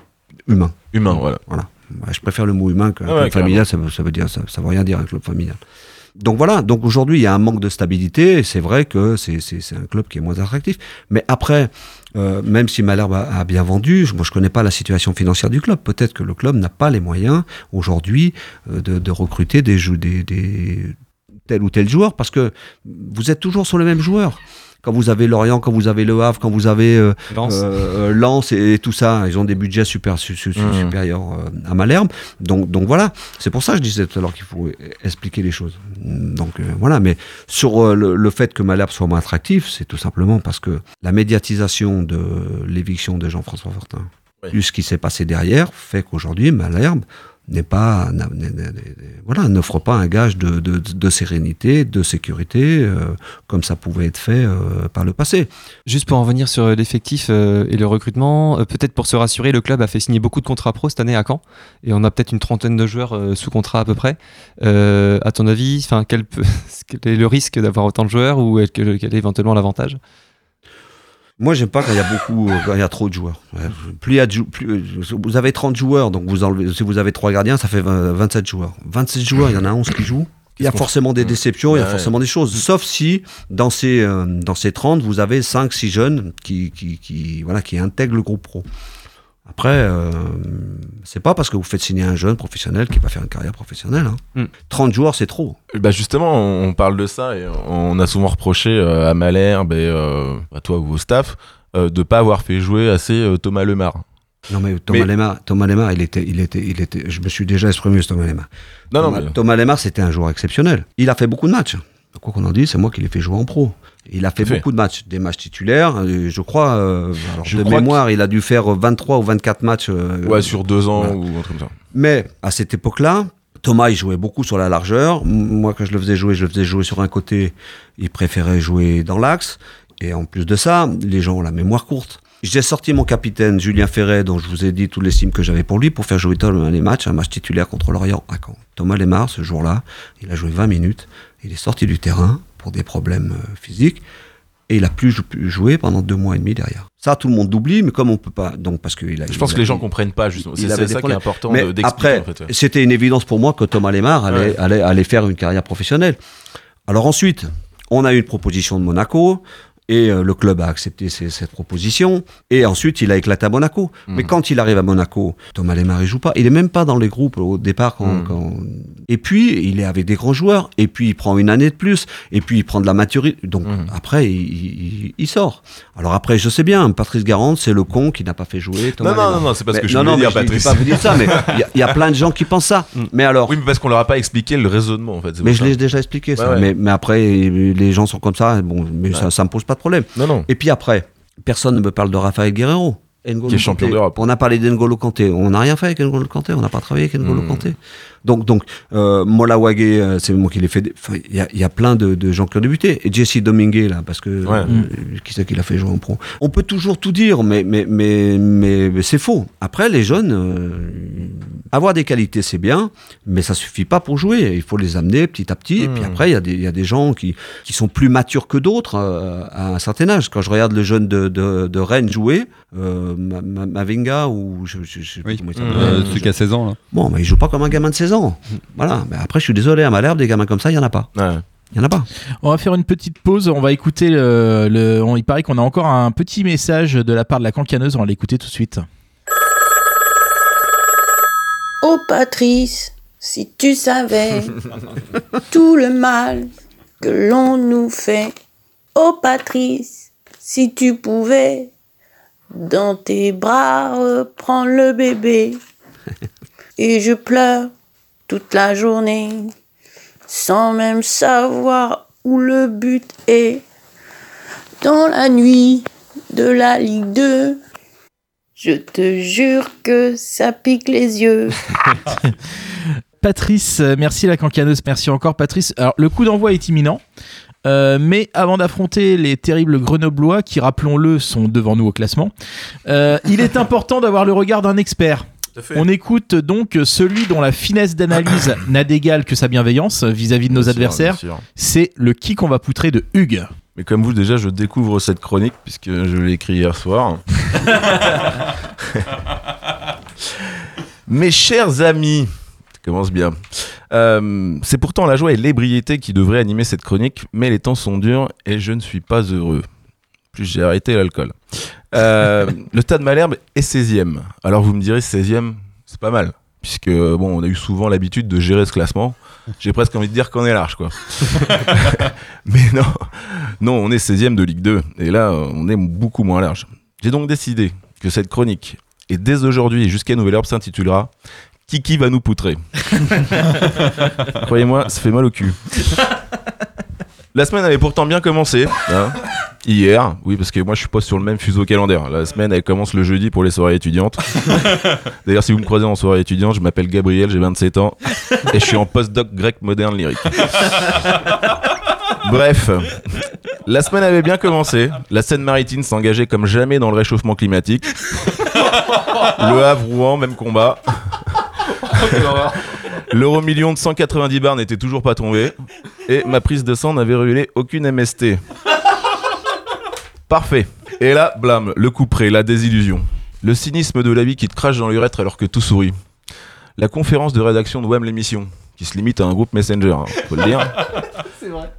humain. Humain, voilà. Voilà. Ouais, je préfère le mot humain qu'un Ah ouais, club familial, ça, veut- ça veut dire, ça, ça veut rien dire un club familial. Donc voilà, donc aujourd'hui il y a un manque de stabilité, et c'est vrai que c'est, c'est, c'est un club qui est moins attractif. Mais après, euh, même si Malherbe a, a bien vendu, je- moi je connais pas la situation financière du club, peut-être que le club n'a pas les moyens aujourd'hui euh, de, de recruter des, jou- des, des tel ou tel joueur, parce que vous êtes toujours sur les mêmes joueurs. Quand vous avez Lorient, quand vous avez Le Havre, quand vous avez euh, Lens. euh, Lens et, et tout ça, ils ont des budgets super, su- su- su- Mhm. supérieurs euh, à Malherbe. Donc, donc voilà, c'est pour ça que je disais tout à l'heure qu'il faut expliquer les choses. Donc euh, voilà, mais sur euh, le, le fait que Malherbe soit moins attractif, c'est tout simplement parce que la médiatisation de l'éviction de Jean-François Fortin, Oui. plus ce qui s'est passé derrière, fait qu'aujourd'hui Malherbe n'est pas, voilà, n'offre pas un gage de, de, sérénité, de sécurité, euh, comme ça pouvait être fait euh, par le passé. Juste pour en venir sur euh, l'effectif et le recrutement, peut-être pour se rassurer, le club a fait signer beaucoup de contrats pro cette année à Caen, et on a peut-être une trentaine de joueurs sous contrat à peu près. À ton avis, quel, quel est le risque d'avoir autant de joueurs ou quel est éventuellement l'avantage? Moi, j'aime pas quand il y a beaucoup, quand il y a trop de joueurs. Plus il y a de plus, euh, vous avez 30 joueurs, donc vous enlevez, si vous avez trois gardiens, ça fait 20 27 joueurs. 27 joueurs, il y en a 11 qui jouent. Il y a forcément des déceptions, il y a forcément des choses. Sauf si, dans ces, euh, dans ces 30, vous avez 5, 6 jeunes qui, qui, qui, voilà, qui intègrent le groupe pro. Après, euh, c'est pas parce que vous faites signer un jeune professionnel qui va faire une carrière professionnelle. hein. Mm. 30 joueurs, c'est trop. Bah justement, on parle de ça et on a souvent reproché euh, à Malherbe et euh, à toi ou au staff euh, de pas avoir fait jouer assez Thomas Lemar. Non mais Thomas Mais- Lemar, Thomas Lemar, il était, il était, il était. Je me suis déjà exprimé sur Thomas Lemar. Non, non, mais- Thomas Lemar, c'était un joueur exceptionnel. Il a fait beaucoup de matchs. Quoi qu'on en dise, c'est moi qui l'ai fait jouer en pro. Il a fait beaucoup de matchs, des matchs titulaires. euh, Je crois, euh, alors, Je de crois mémoire, il a dû faire 23 ou 24 matchs. euh, Ouais, sur deux ans voilà. ou un truc comme ça. Mais à cette époque-là, Thomas, il jouait beaucoup sur la largeur. Moi, quand je le faisais jouer, je le faisais jouer sur un côté. Il préférait jouer dans l'axe. Et en plus de ça, les gens ont la mémoire courte. J'ai sorti mon capitaine Julien Ferret, dont je vous ai dit tous les sims que j'avais pour lui, pour faire jouer Thomas les matchs, un match titulaire contre l'Orient à Caen. Thomas Lemar, ce jour-là, il a joué 20 minutes. Il est sorti du terrain pour des problèmes euh, physiques. Et il a plus jou- pu jouer pendant deux mois et demi derrière. Ça, tout le monde l'oublie, mais comme on peut pas, donc parce qu'il a. Je pense il que les gens il- comprennent pas justement. il C'est ça qui est important Mais de- après, en fait. ouais. c'était une évidence pour moi que Thomas Lemar allait, Ouais. allait, allait faire une carrière professionnelle. Alors ensuite, on a eu une proposition de Monaco. Et euh, le club a accepté cette proposition. Et ensuite, il a éclaté à Monaco. Mhm. Mais quand il arrive à Monaco, Thomas Lemar, il joue pas. Il est même pas dans les groupes au départ. Quand, quand- Et puis, il est avec des grands joueurs. Et puis, il prend une année de plus. Et puis, il prend de la maturité. Donc, Mhm. après, il, il- il sort. Alors après, je sais bien, Patrice Garande, c'est le con qui n'a pas fait jouer Thomas Non, non, Lemar. non, non, c'est pas ce Mais- que je non, voulais non, dire, je Patrice. Je pas vous dire ça, mais il y a- il y, a plein de gens qui pensent ça. Mais alors, Oui, mais parce qu'on leur a pas expliqué le raisonnement en fait. mais je l'ai déjà expliqué ça. Ouais, ouais. Mais, mais après, les gens sont comme ça. Bon, mais ça, ça me pose pas de problème. Non, non. Et puis après, personne ne me parle de Raphaël Guerrero. N'Golo Qui est champion d'Europe. On a parlé d'Engolo Kanté. On n'a rien fait avec N'Golo Kanté. On n'a pas travaillé avec N'Golo Hmm. Kanté. Donc, donc euh, Mola Wagé, euh, c'est moi qui l'ai fait. Il y, a- il y a plein de, de gens qui ont débuté. Et Jesse Domingue, là, parce que Ouais. euh, qui c'est qui l'a fait jouer en pro? On peut toujours tout dire, mais, mais, mais, mais, mais c'est faux. Après, les jeunes, euh, avoir des qualités, c'est bien, mais ça suffit pas pour jouer. Il faut les amener petit à petit. Et puis Hmm. après, il y, a des- il y a des gens qui, qui sont plus matures que d'autres euh, à un certain âge. Quand je regarde le jeune de, de, de Rennes jouer, euh, Ma- Ma- Mavinga, ou je, je, je sais pas Oui, comment il Hmm. s'appelle. Euh, Euh, celui qui a 16 ans là. Bon, mais il joue pas comme un gamin de 16 ans. Voilà. Mais après, je suis désolé, à Malherbe, des gamins comme ça, il y en a pas. Ouais. Il y en a pas. On va faire une petite pause. On va écouter le. le- on- il paraît qu'on a encore un petit message de la part de la cancaneuse. On va l'écouter tout de suite. Oh Patrice, si tu savais tout le mal que l'on nous fait. Oh Patrice, si tu pouvais dans tes bras reprendre le bébé. Et je pleure toute la journée sans même savoir où le but est. Dans la nuit de la Ligue 2, je te jure que ça pique les yeux. Patrice, euh, merci la cancaneuse, merci encore Patrice. Alors le coup d'envoi est imminent. Euh, mais avant d'affronter les terribles Grenoblois, qui rappelons-le sont devant nous au classement, euh, il est important d'avoir le regard d'un expert. On écoute donc celui dont la finesse d'analyse n'a d'égal que sa bienveillance vis-à-vis de nos sûr, adversaires. C'est le qui qu'on va poutrer de Hugues. Mais comme vous, déjà, je découvre cette chronique puisque je l'ai écrit hier soir. Mes chers amis, ça commence bien. Euh, c'est pourtant la joie et l'ébriété qui devraient animer cette chronique, mais les temps sont durs et je ne suis pas heureux. Plus j'ai arrêté l'alcool. Euh, le tas de Malherbe est 16e. Alors vous me direz 16e, c'est pas mal. Puisque bon, on a eu souvent l'habitude de gérer ce classement. J'ai presque envie de dire qu'on est large, quoi. Mais non, non, on est 16e de Ligue 2. Et là, on est beaucoup moins large. J'ai donc décidé que cette chronique, et dès aujourd'hui jusqu'à Nouvelle Herbe, s'intitulera Kiki va nous poutrer? Croyez-moi, ça fait mal au cul. La semaine avait pourtant bien commencé. hein. Hier, oui, parce que moi je suis pas sur le même fuseau calendaire. La semaine elle commence le jeudi pour les soirées étudiantes. D'ailleurs, si vous me croisez en soirée étudiante, je m'appelle Gabriel, j'ai 27 ans et je suis en postdoc grec moderne lyrique. Bref, la semaine avait bien commencé. La Seine-Maritime s'engageait comme jamais dans le réchauffement climatique. Le Havre-Rouen, même combat. L'euro million de 190 bars n'était toujours pas tombé. Et ma prise de sang n'avait révélé aucune MST. Parfait. Et là, blâme, le coup près, la désillusion. Le cynisme de la vie qui te crache dans l'urètre alors que tout sourit. La conférence de rédaction de WEM l'émission, qui se limite à un groupe Messenger, hein, faut le dire,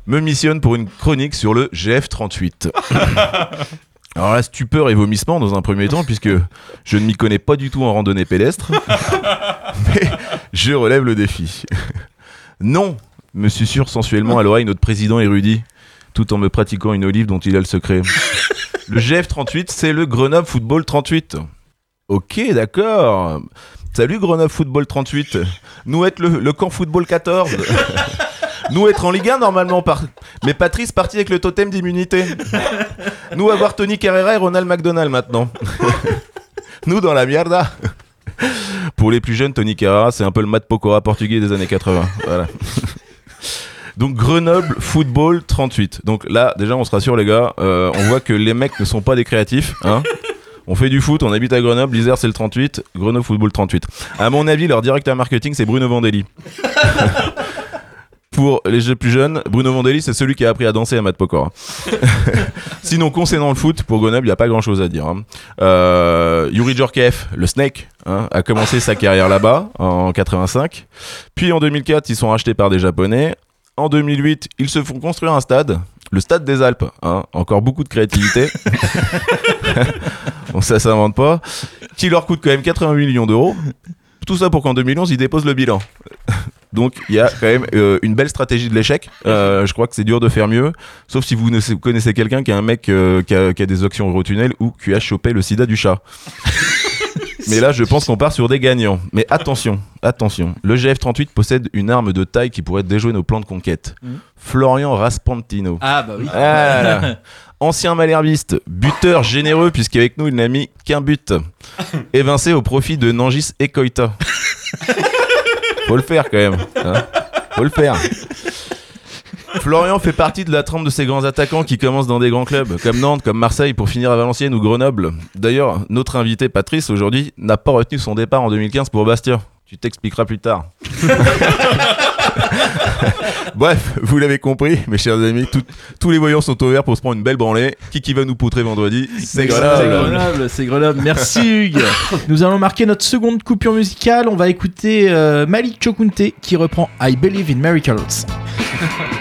me missionne pour une chronique sur le GF38. Alors là, stupeur et vomissement dans un premier temps, puisque je ne m'y connais pas du tout en randonnée pédestre. Mais je relève le défi. Non, me susurre sensuellement à l'oreille notre président érudit, tout en me pratiquant une olive dont il a le secret. Le GF38, c'est le Grenoble Football 38. Ok, d'accord. Salut Grenoble Football 38. Nous être le, camp Football 14. Nous être en Ligue 1 normalement, par... mais Patrice parti avec le totem d'immunité. Nous avoir Tony Carrera et Ronald McDonald maintenant. Nous dans la mierda. Pour les plus jeunes, Tony Carrera, c'est un peu le Matt Pokora portugais des années 80. Voilà. Donc Grenoble Football 38. Donc là, déjà, on se rassure les gars, euh, on voit que les mecs ne sont pas des créatifs. Hein on fait du foot, on habite à Grenoble, l'Isère c'est le 38, Grenoble Football 38. À mon avis, leur directeur marketing c'est Bruno Vandelli. Pour les jeux plus jeunes, Bruno Vandelli c'est celui qui a appris à danser à Matt Pokora. Sinon, concernant le foot, pour Grenoble, il n'y a pas grand chose à dire. hein. Euh, Yuri Djorkaeff, le Snake, hein, a commencé sa carrière là-bas en 85. Puis en 2004, ils sont rachetés par des Japonais. En 2008, ils se font construire un stade, le stade des Alpes. hein. Encore beaucoup de créativité. bon, ça s'invente pas. Qui leur coûte quand même 88 millions d'euros. Tout ça pour qu'en 2011, ils déposent le bilan. Donc il y a quand même euh, une belle stratégie de l'échec. Euh, je crois que c'est dur de faire mieux, sauf si vous connaissez quelqu'un qui a un mec euh, qui, a, qui a des actions Eurotunnel ou qui a chopé le sida du chat. Mais là, je pense qu'on part sur des gagnants. Mais attention, attention. Le GF38 possède une arme de taille qui pourrait déjouer nos plans de conquête. Mhm. Florian Raspantino. Ah, bah oui. Voilà. Ancien malherbiste, buteur généreux puisqu'avec nous il n'a mis qu'un but. Évincé au profit de Nangis et Koita. Faut le faire quand même. hein. Faut le faire. Florian fait partie de la trempe de ces grands attaquants qui commencent dans des grands clubs, comme Nantes, comme Marseille, pour finir à Valenciennes ou Grenoble. D'ailleurs, notre invité Patrice, aujourd'hui, n'a pas retenu son départ en 2015 pour Bastia. Tu t'expliqueras plus tard. Bref, vous l'avez compris, mes chers amis, tout- tous les voyants sont ouverts pour se prendre une belle branlée. Qui qui va nous poutrer vendredi C'est C'est Grenoble. Grenoble, c'est Grenoble. Merci Hugues. Nous allons marquer notre seconde coupure musicale. On va écouter euh, Malik Chokunte qui reprend I Believe in Miracles.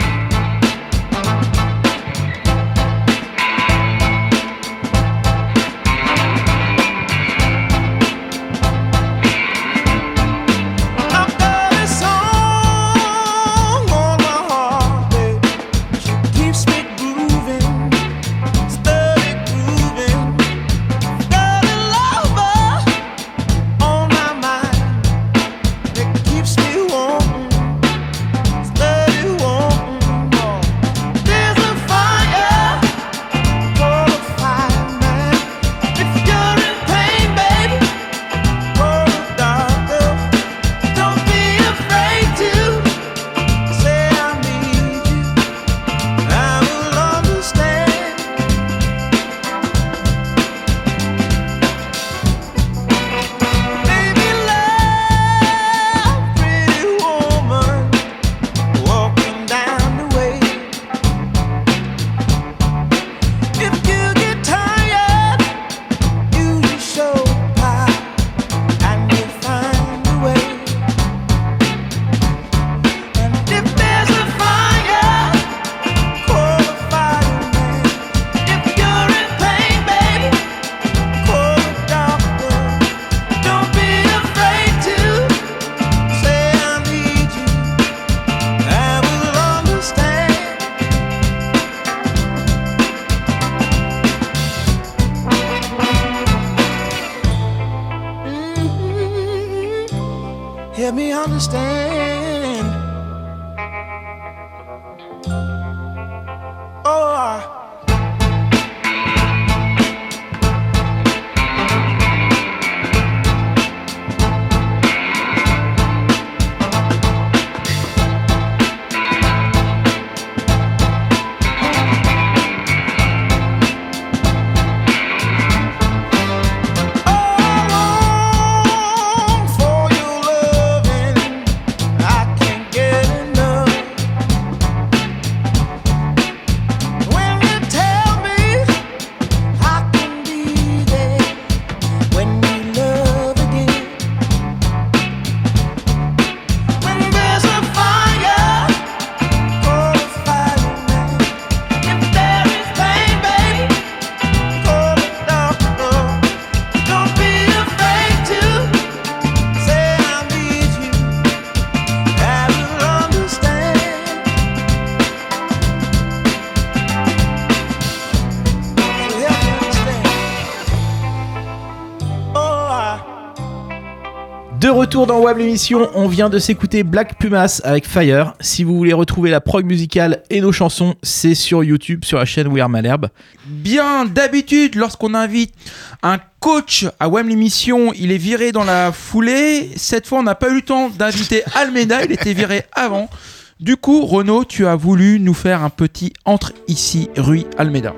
retour dans Web l'émission, on vient de s'écouter Black Pumas avec Fire. Si vous voulez retrouver la prog musicale et nos chansons, c'est sur YouTube, sur la chaîne We Are Malherbe. Bien, d'habitude, lorsqu'on invite un coach à WEM l'émission, il est viré dans la foulée. Cette fois, on n'a pas eu le temps d'inviter Almeida, il était viré avant. Du coup, Renaud, tu as voulu nous faire un petit entre ici, rue Almeida.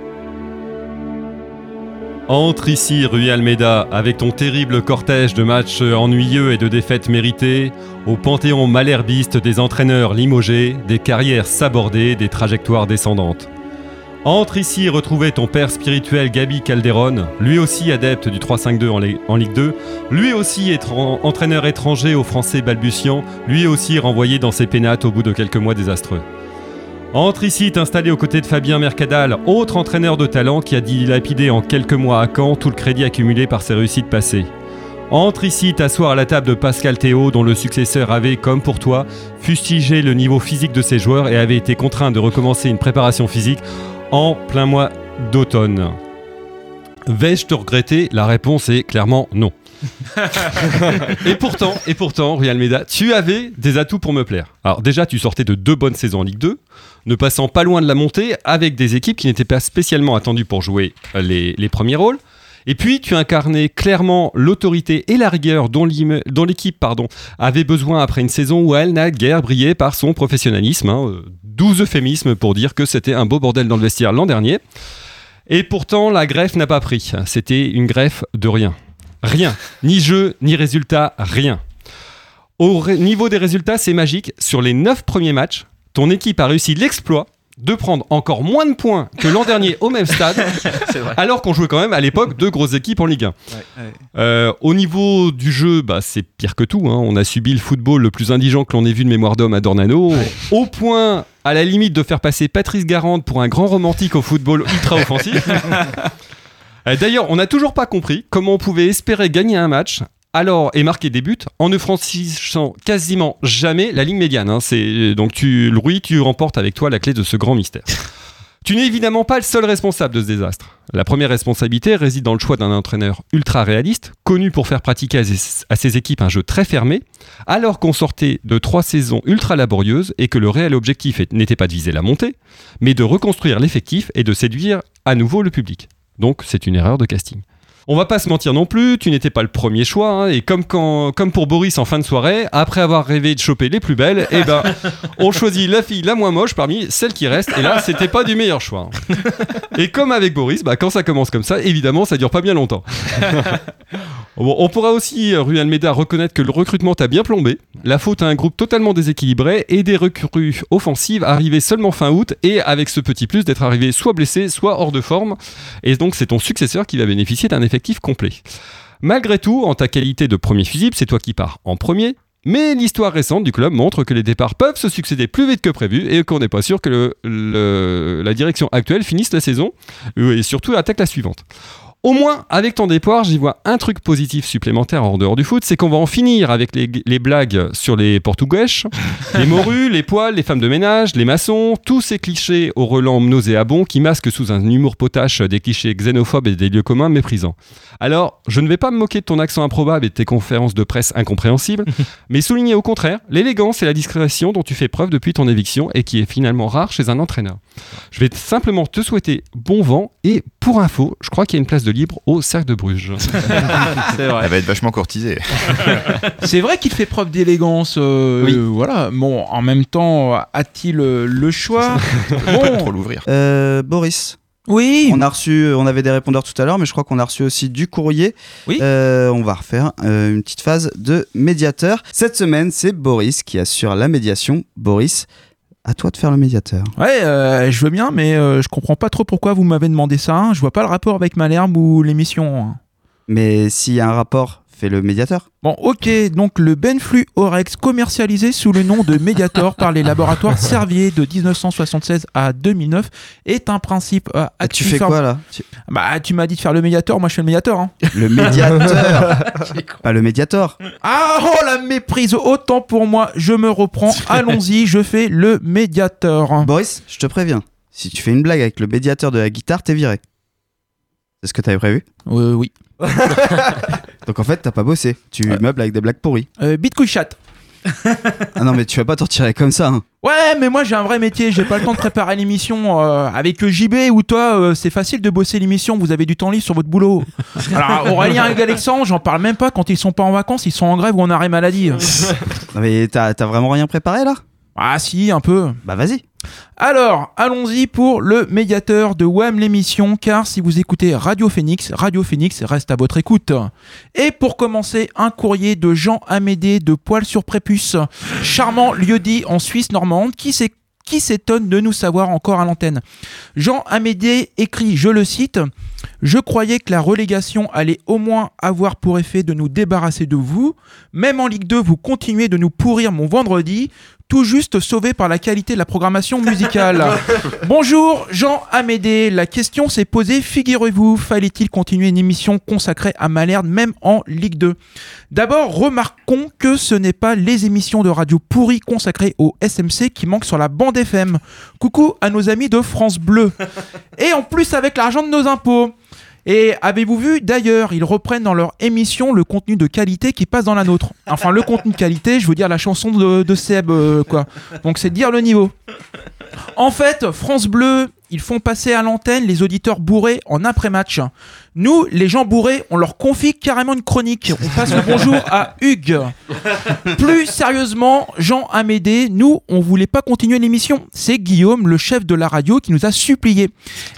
Entre ici, rue Almeida, avec ton terrible cortège de matchs ennuyeux et de défaites méritées, au panthéon malherbiste des entraîneurs limogés, des carrières sabordées, des trajectoires descendantes. Entre ici retrouver ton père spirituel Gabi Calderon, lui aussi adepte du 3-5-2 en, Li- en Ligue 2, lui aussi entraîneur étranger aux Français balbutiants, lui aussi renvoyé dans ses pénates au bout de quelques mois désastreux. Entre ici t'installer aux côtés de Fabien Mercadal, autre entraîneur de talent qui a dilapidé en quelques mois à Caen tout le crédit accumulé par ses réussites passées. Entre ici t'asseoir à la table de Pascal Théo, dont le successeur avait, comme pour toi, fustigé le niveau physique de ses joueurs et avait été contraint de recommencer une préparation physique en plein mois d'automne. Vais-je te regretter? La réponse est clairement non. et pourtant, et pourtant, Rui Almeida, tu avais des atouts pour me plaire. Alors déjà, tu sortais de deux bonnes saisons en Ligue 2, ne passant pas loin de la montée avec des équipes qui n'étaient pas spécialement attendues pour jouer euh, les, les premiers rôles. Et puis, tu incarnais clairement l'autorité et la rigueur dont l'équipe avait besoin après une saison où elle n'a guère brillé par son professionnalisme. hein, euh, 12 euphémismes pour dire que c'était un beau bordel dans le vestiaire l'an dernier. Et pourtant, la greffe n'a pas pris. C'était une greffe de rien. Rien. Ni jeu, ni résultat, rien. Au ré- niveau des résultats, c'est magique. Sur les 9 premiers matchs, ton équipe a réussi l'exploit de prendre encore moins de points que l'an dernier au même stade, alors qu'on jouait quand même à l'époque deux grosses équipes en Ligue 1. Euh, au niveau du jeu, bah, c'est pire que tout. hein. On a subi le football le plus indigent que l'on ait vu de mémoire d'homme à Dornano, au point, à la limite, de faire passer Patrice Garande pour un grand romantique au football ultra offensif. Euh, D'ailleurs, on n'a toujours pas compris comment on pouvait espérer gagner un match. Alors, et marquer des buts en ne franchissant quasiment jamais la ligne médiane. hein. C'est donc tu, Louis, tu remportes avec toi la clé de ce grand mystère. Tu n'es évidemment pas le seul responsable de ce désastre. La première responsabilité réside dans le choix d'un entraîneur ultra réaliste, connu pour faire pratiquer à ses, à ses équipes un jeu très fermé, alors qu'on sortait de trois saisons ultra laborieuses et que le réel objectif n'était pas de viser la montée, mais de reconstruire l'effectif et de séduire à nouveau le public. Donc c'est une erreur de casting. On va pas se mentir non plus, tu n'étais pas le premier choix, hein, et comme, quand, comme pour Boris en fin de soirée, après avoir rêvé de choper les plus belles, eh ben, on choisit la fille la moins moche parmi celles qui restent, et là, c'était pas du meilleur choix. hein. Et comme avec Boris, bah, quand ça commence comme ça, évidemment, ça dure pas bien longtemps. Bon, on pourra aussi, euh, Rue Almeida, reconnaître que le recrutement t'a bien plombé. La faute à un groupe totalement déséquilibré et des recrues offensives arrivées seulement fin août et avec ce petit plus d'être arrivé soit blessé, soit hors de forme. Et donc, c'est ton successeur qui va bénéficier d'un complet. Malgré tout, en ta qualité de premier fusible, c'est toi qui pars en premier. Mais l'histoire récente du club montre que les départs peuvent se succéder plus vite que prévu et qu'on n'est pas sûr que la direction actuelle finisse la saison euh, et surtout attaque la suivante. Au moins, avec ton départ, j'y vois un truc positif supplémentaire en dehors du foot, c'est qu'on va en finir avec les, les blagues sur les portugais, les morues, les poils, les femmes de ménage, les maçons, tous ces clichés au relent nauséabond qui masquent sous un humour potache des clichés xénophobes et des lieux communs méprisants. Alors, je ne vais pas me moquer de ton accent improbable et de tes conférences de presse incompréhensibles, mais souligner au contraire l'élégance et la discrétion dont tu fais preuve depuis ton éviction et qui est finalement rare chez un entraîneur. Je vais simplement te souhaiter bon vent et pour info, je crois qu'il y a une place de libre au Cercle de Bruges. C'est vrai. Elle va être vachement courtisée. C'est vrai qu'il fait preuve d'élégance. euh, Oui. euh, voilà. Bon, en même temps, a-t-il euh, le choix Bon. trop l'ouvrir. Euh, Boris. Oui. On a reçu, on avait des répondeurs tout à l'heure, mais je crois qu'on a reçu aussi du courrier. Oui. Euh, on va refaire euh, une petite phase de médiateur. Cette semaine, c'est Boris qui assure la médiation. Boris, à toi de faire le médiateur. Ouais, euh, je veux bien, mais euh, je comprends pas trop pourquoi vous m'avez demandé ça. hein. Je vois pas le rapport avec Malherbe ou l'émission. hein. Mais s'il y a un rapport, fais le médiateur. Bon, ok, donc le Benflu Orex, commercialisé sous le nom de Mediator par les laboratoires Servier de 1976 à 2009, est un principe euh, Ah, tu actif fais quoi là? Tu- Bah, tu m'as dit de faire le Mediator, moi je fais le Mediator. hein. Le médiateur Pas le médiator Ah, oh la méprise, autant pour moi, je me reprends, allons-y, je fais le Mediator. Boris, je te préviens. Si tu fais une blague avec le médiateur de la guitare, t'es viré. C'est ce que t'avais prévu? Euh, oui. Donc en fait, t'as pas bossé. Tu meubles avec des blagues pourries. Euh, Bitcoin chat. Ah non, mais tu vas pas t'en tirer comme ça. hein. Ouais, mais moi j'ai un vrai métier, j'ai pas le temps de préparer l'émission euh, avec le JB ou toi, euh, c'est facile de bosser l'émission, vous avez du temps libre sur votre boulot. Alors Aurélien et Alexandre, j'en parle même pas quand ils sont pas en vacances, ils sont en grève ou en arrêt maladie. Non, mais t'as t'as vraiment rien préparé là? Ah si, un peu. Bah vas-y. Alors, allons-y pour le médiateur de WAM l'émission, car si vous écoutez Radio Phoenix, Radio Phoenix reste à votre écoute. Et pour commencer, un courrier de Jean Amédée de Poil sur Prépuce, charmant lieu-dit en Suisse normande, qui s'est qui s'étonne de nous savoir encore à l'antenne. Jean Amédée écrit, je le cite, Je croyais que la relégation allait au moins avoir pour effet de nous débarrasser de vous. Même en Ligue 2, vous continuez de nous pourrir mon vendredi, tout juste sauvé par la qualité de la programmation musicale. Bonjour Jean Amédée, la question s'est posée, figurez-vous, fallait-il continuer une émission consacrée à Malherbe même en Ligue 2 D'abord, remarquons que ce n'est pas les émissions de radio pourries consacrées au SMC qui manquent sur la bande FM. Coucou à nos amis de France Bleu. Et en plus avec l'argent de nos impôts. Et avez-vous vu d'ailleurs, ils reprennent dans leur émission le contenu de qualité qui passe dans la nôtre. Enfin, le contenu de qualité, je veux dire la chanson de, Seb, euh, quoi. Donc c'est dire le niveau. En fait, France Bleu, ils font passer à l'antenne les auditeurs bourrés en après-match. Nous, les gens bourrés, on leur confie carrément une chronique. On passe le bonjour à Hugues. Plus sérieusement, Jean Amédée, nous, on voulait pas continuer l'émission. C'est Guillaume, le chef de la radio, qui nous a supplié.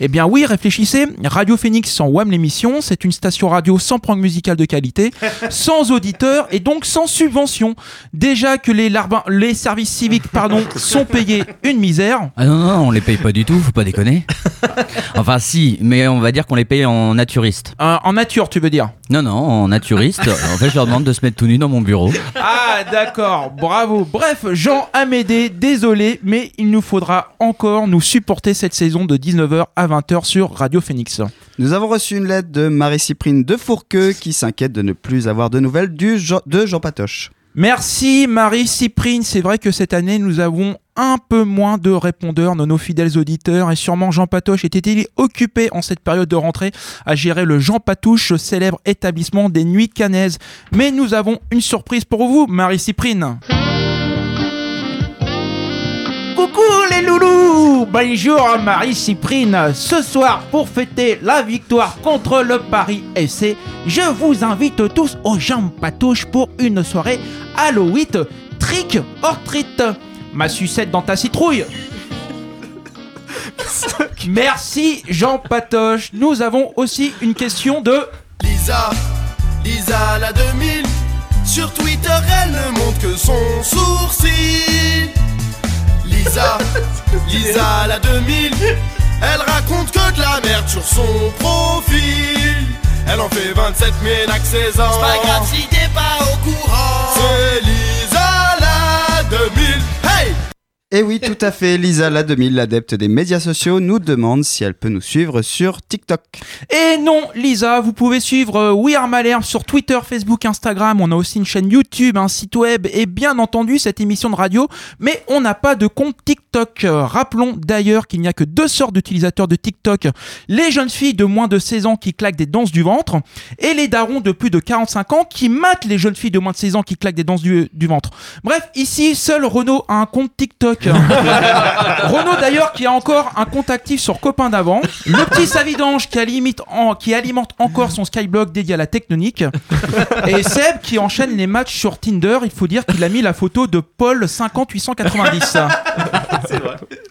Eh bien oui, réfléchissez. Radio Phoenix sans WAM l'émission, c'est une station radio sans prog musical de qualité, sans auditeurs et donc sans subvention. Déjà que les, les services civiques pardon, sont payés une misère. Ah non, non, on les paye pas du tout, faut pas déconner. enfin, si, mais on va dire qu'on les paye en naturiste. Euh, en nature, tu veux dire? Non, non, en naturiste. en fait, je leur demande de se mettre tout nu dans mon bureau. Ah d'accord, bravo. Bref, Jean Amédée, désolé, mais il nous faudra encore nous supporter cette saison de 19h à 20h sur Radio Phoenix. Nous avons reçu une lettre de Marie-Cyprine de Fourqueux qui s'inquiète de ne plus avoir de nouvelles du Jean- de Jean Patoche. Merci Marie Cyprine, c'est vrai que cette année nous avons un peu moins de répondeurs de nos fidèles auditeurs et sûrement Jean Patoche était-il occupé en cette période de rentrée à gérer le Jean Patouche, célèbre établissement des nuits canaises. Mais nous avons une surprise pour vous Marie Cyprine. Coucou les loulous Bonjour Marie Cyprine Ce soir, pour fêter la victoire contre le Paris FC, je vous invite tous aux jambes patouches pour une soirée Halloween trick or treat. Ma sucette dans ta citrouille Merci Jean Patoche. Nous avons aussi une question de... Lisa, Lisa la 2000. Sur Twitter, elle ne montre que son sourcil. Lisa, Lisa la 2000. Elle raconte que de la merde sur son profil. Elle en fait 27 000 avec 16 ans. C'est pas grave si t'es pas au courant. C'est Lisa la 2000. Hey! Et oui, tout à fait, Lisa la 2000, l'adepte des médias sociaux, nous demande si elle peut nous suivre sur TikTok. Et non, Lisa, vous pouvez suivre euh, We Are Malherbe sur Twitter, Facebook, Instagram. On a aussi une chaîne YouTube, un site web et bien entendu cette émission de radio. Mais on n'a pas de compte TikTok. Rappelons d'ailleurs qu'il n'y a que deux sortes d'utilisateurs de TikTok. Les jeunes filles de moins de 16 ans qui claquent des danses du ventre et les darons de plus de 45 ans qui matent les jeunes filles de moins de 16 ans qui claquent des danses du, du ventre. Bref, ici, seul Renault a un compte TikTok. Renault d'ailleurs qui a encore un compte actif sur Copain d'avant. Le petit Savidange qui, alimente en- qui alimente encore son skyblock dédié à la tectonique. Et Seb qui enchaîne les matchs sur Tinder. Il faut dire qu'il a mis la photo de Paul 50890.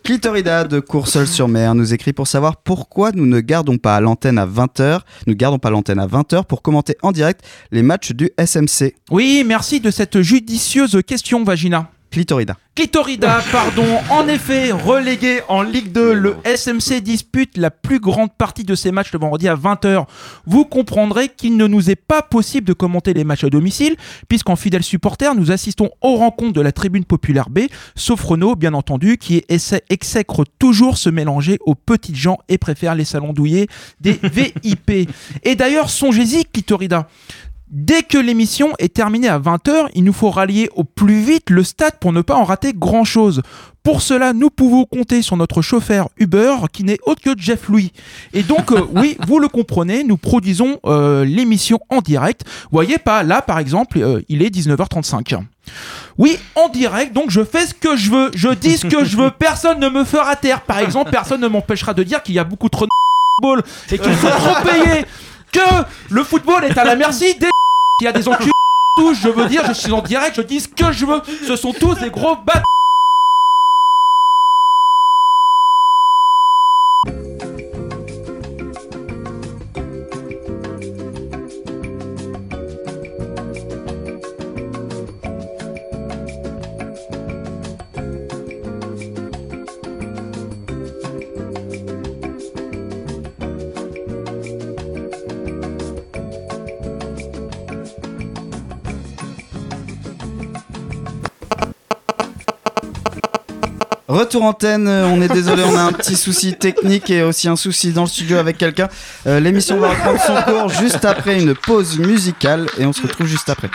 Clitorida de Courseul-sur-Mer nous écrit pour savoir pourquoi nous ne gardons pas l'antenne à 20h, nous gardons pas l'antenne à 20h pour commenter en direct les matchs du SMC. Oui, merci de cette judicieuse question, Vagina. Clitorida. Clitorida, pardon. En effet, relégué en Ligue 2, le SMC dispute la plus grande partie de ses matchs le vendredi à 20h. Vous comprendrez qu'il ne nous est pas possible de commenter les matchs à domicile, puisqu'en fidèle supporter, nous assistons aux rencontres de la tribune populaire B, sauf Renault, bien entendu, qui essaie, exècre toujours se mélanger aux petites gens et préfère les salons douillés des VIP. Et d'ailleurs, songez-y, Clitorida. Dès que l'émission est terminée à 20h, il nous faut rallier au plus vite le stade pour ne pas en rater grand-chose. Pour cela, nous pouvons compter sur notre chauffeur Uber qui n'est autre que Jeff Louis. Et donc, euh, oui, vous le comprenez, nous produisons euh, l'émission en direct. Vous voyez pas, là par exemple, euh, il est 19h35. Oui, en direct, donc je fais ce que je veux, je dis ce que je veux, personne ne me fera taire. Par exemple, personne ne m'empêchera de dire qu'il y a beaucoup trop de football et qu'il faut trop payer, que le football est à la merci des qu'il y a des enculés tous, je veux dire, je suis en direct, je dis ce que je veux, ce sont tous des gros bâtards. Retour antenne, euh, on est désolé, on a un petit souci technique et aussi un souci dans le studio avec quelqu'un. Euh, L'émission va reprendre son cours juste après une pause musicale et on se retrouve juste après.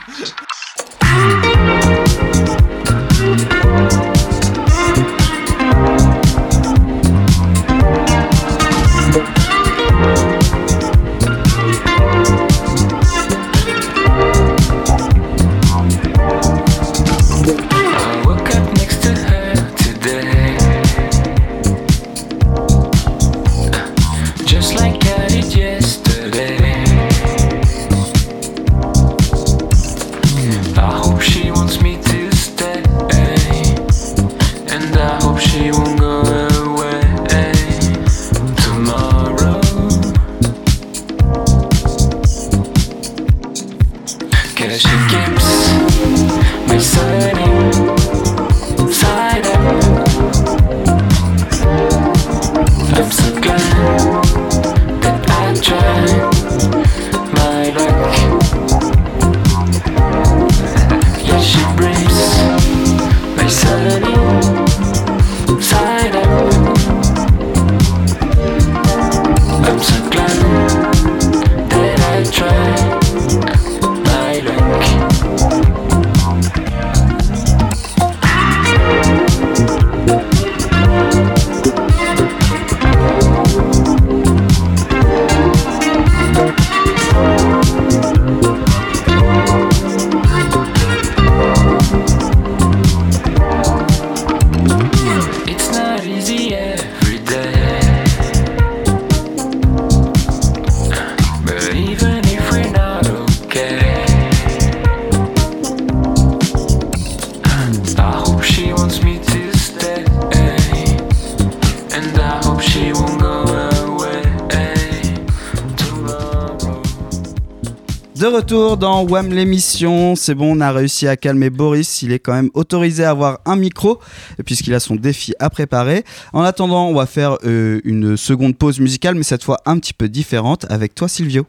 Dans WAM l'émission, c'est bon, on a réussi à calmer Boris, il est quand même autorisé à avoir un micro, puisqu'il a son défi à préparer. En attendant, on va faire euh, une seconde pause musicale, mais cette fois un petit peu différente, avec toi Silvio.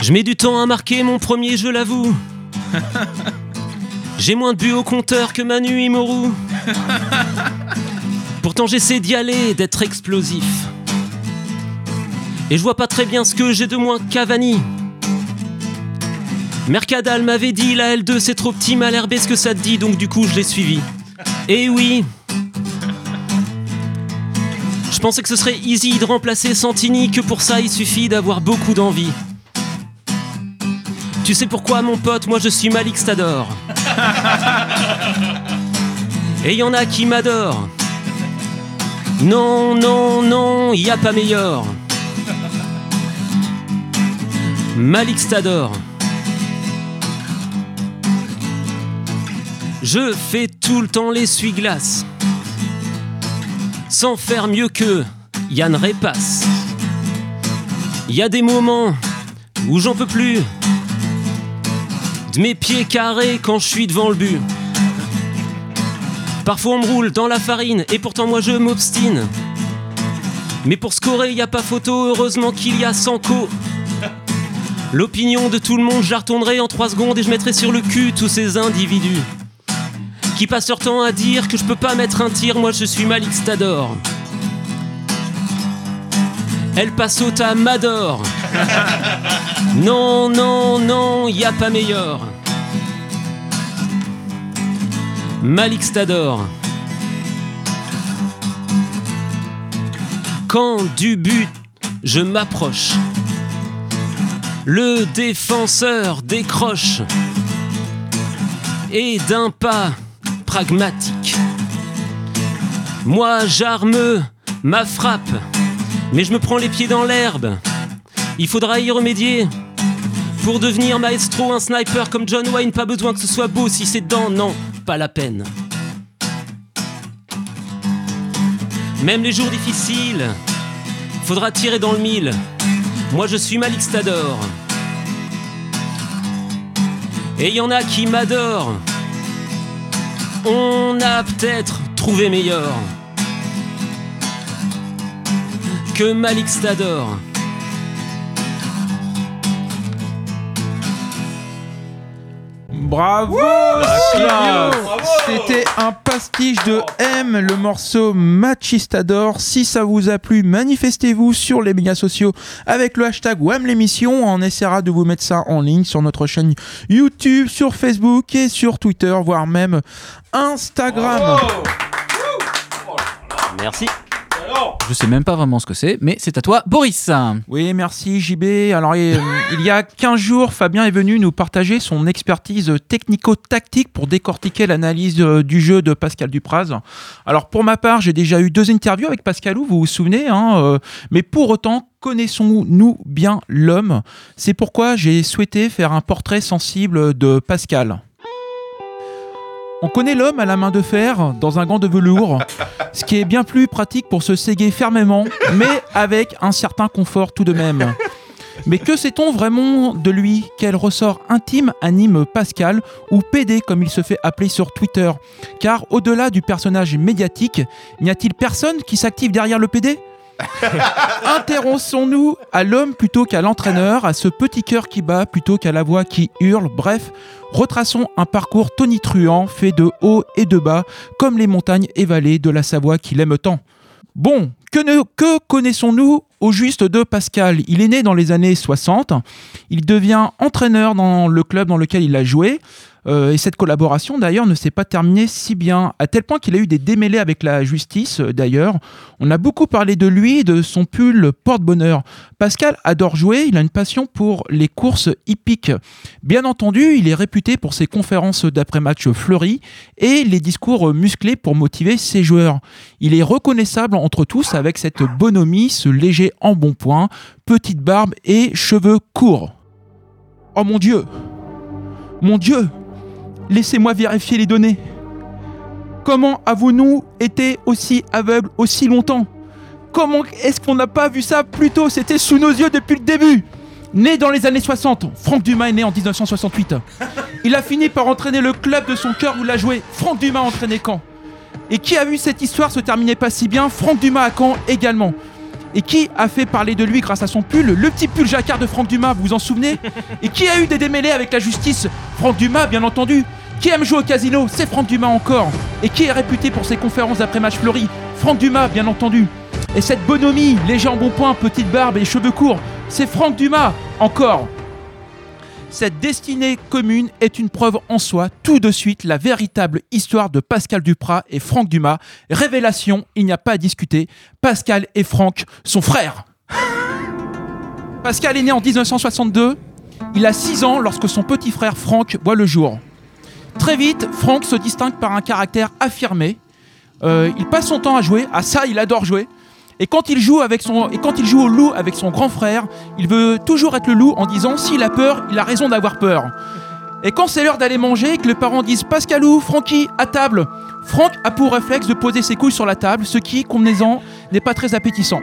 Je mets du temps à marquer mon premier, je l'avoue. J'ai moins de buts au compteur que Manu Imoru. Pourtant j'essaie d'y aller, d'être explosif. Et je vois pas très bien ce que j'ai de moins qu'Avani. Mercadal m'avait dit la L2 c'est trop petit, mal herbé ce que ça te dit, donc du coup je l'ai suivi. Et oui. Je pensais que ce serait easy de remplacer Santini, que pour ça il suffit d'avoir beaucoup d'envie. Tu sais pourquoi mon pote, moi je suis Malik Stador. Et y en a qui m'adorent. Non, non, non, y a pas meilleur. Malik Stador. Je fais tout le temps l'essuie-glace. Sans faire mieux que Yann Repasse. Y a des moments où j'en peux plus de mes pieds carrés quand je suis devant le but. Parfois on me roule dans la farine et pourtant moi je m'obstine. Mais pour scorer, y a pas photo, heureusement qu'il y a Sanko. L'opinion de tout le monde, retournerai en 3 secondes et je mettrai sur le cul tous ces individus. qui passent leur temps à dire que je peux pas mettre un tir, moi je suis Malik Stador. Elle passe au à Mador. Non, non, non, y a pas meilleur. Malik Stador. Quand du but, je m'approche. Le défenseur décroche. Et d'un pas pragmatique. Moi, j'arme ma frappe. Mais je me prends les pieds dans l'herbe. Il faudra y remédier. Pour devenir maestro, un sniper comme John Wayne, pas besoin que ce soit beau si c'est dedans, non, pas la peine. Même les jours difficiles, faudra tirer dans le mille. Moi je suis Malik Stador. Et y en a qui m'adorent. On a peut-être trouvé meilleur que Malik Stador. Bravo, C'était un pastiche de M, le morceau Machistador. Si ça vous a plu, manifestez-vous sur les médias sociaux avec le hashtag WAM l'émission. On essaiera de vous mettre ça en ligne sur notre chaîne YouTube, sur Facebook et sur Twitter, voire même Instagram. Merci. Je sais même pas vraiment ce que c'est, mais c'est à toi, Boris. Oui, merci JB. Alors, euh, il y a 15 jours, Fabien est venu nous partager son expertise technico-tactique pour décortiquer l'analyse euh, du jeu de Pascal Dupraz. Alors, pour ma part, j'ai déjà eu deux interviews avec Pascalou, vous vous souvenez, hein, euh, mais pour autant, connaissons-nous bien l'homme? C'est pourquoi j'ai souhaité faire un portrait sensible de Pascal. On connaît l'homme à la main de fer, dans un gant de velours, ce qui est bien plus pratique pour se séguer fermement, mais avec un certain confort tout de même. Mais que sait-on vraiment de lui? Quel ressort intime anime Pascal, ou PD comme il se fait appeler sur Twitter? Car au-delà du personnage médiatique, n'y a-t-il personne qui s'active derrière le PD Intéressons-nous à l'homme plutôt qu'à l'entraîneur, à ce petit cœur qui bat plutôt qu'à la voix qui hurle. Bref, retraçons un parcours tonitruant fait de haut et de bas, comme les montagnes et vallées de la Savoie qu'il aime tant. Bon, que connaissons-nous au juste de Pascal? Il est né dans les années 60, il devient entraîneur dans le club dans lequel il a joué, euh, et cette collaboration d'ailleurs ne s'est pas terminée si bien, à tel point qu'il a eu des démêlés avec la justice euh, d'ailleurs. On a beaucoup parlé de lui de son pull porte-bonheur. Pascal adore jouer, il a une passion pour les courses hippiques. Bien entendu, il est réputé pour ses conférences d'après-match fleuries et les discours musclés pour motiver ses joueurs. Il est reconnaissable entre tous avec cette bonhomie, ce léger embonpoint, petite barbe et cheveux courts. Oh mon Dieu Mon Dieu Laissez-moi vérifier les données. Comment avons-nous été aussi aveugles aussi longtemps? Comment est-ce qu'on n'a pas vu ça plus tôt? C'était sous nos yeux depuis le début Né dans les années 60, Franck Dumas est né en 1968. Il a fini par entraîner le club de son cœur où il a joué. Franck Dumas entraîné Caen. Et qui a vu cette histoire se terminer pas si bien? Franck Dumas à Caen également? Et qui a fait parler de lui grâce à son pull, le petit pull jacquard de Franck Dumas, vous vous en souvenez? Et qui a eu des démêlés avec la justice? Franck Dumas, bien entendu. Qui aime jouer au casino C'est Franck Dumas encore. Et qui est réputé pour ses conférences d'après-match fleuries Franck Dumas, bien entendu. Et cette bonhomie, léger en bon point, petite barbe et cheveux courts, c'est Franck Dumas, encore. Cette destinée commune est une preuve en soi, tout de suite, la véritable histoire de Pascal Duprat et Franck Dumas. Révélation, il n'y a pas à discuter, Pascal et Franck sont frères. Pascal est né en 1962, il a 6 ans lorsque son petit frère Franck voit le jour. Très vite, Franck se distingue par un caractère affirmé. Euh, il passe son temps à jouer, à ça il adore jouer. Et quand il joue et quand il joue au loup avec son grand frère, il veut toujours être le loup en disant s'il a peur, il a raison d'avoir peur. Et quand c'est l'heure d'aller manger et que les parents disent Pascalou, Francky, à table, Franck a pour réflexe de poser ses couilles sur la table, ce qui, convenez-en, n'est pas très appétissant.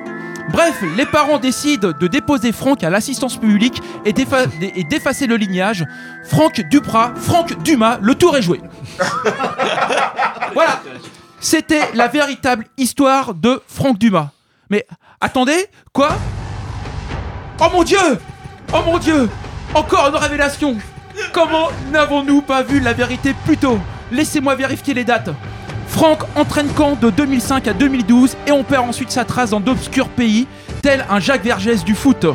Bref, les parents décident de déposer Franck à l'assistance publique et d'effa- et d'effacer le lignage. Franck Duprat, Franck Dumas, le tour est joué. voilà. C'était la véritable histoire de Franck Dumas. Mais attendez, quoi? Oh mon dieu Oh mon dieu Encore une révélation Comment n'avons-nous pas vu la vérité plus tôt? Laissez-moi vérifier les dates. Franck entraîne Caen de 2005 à 2012 et on perd ensuite sa trace dans d'obscurs pays, tel un Jacques Vergès du foot.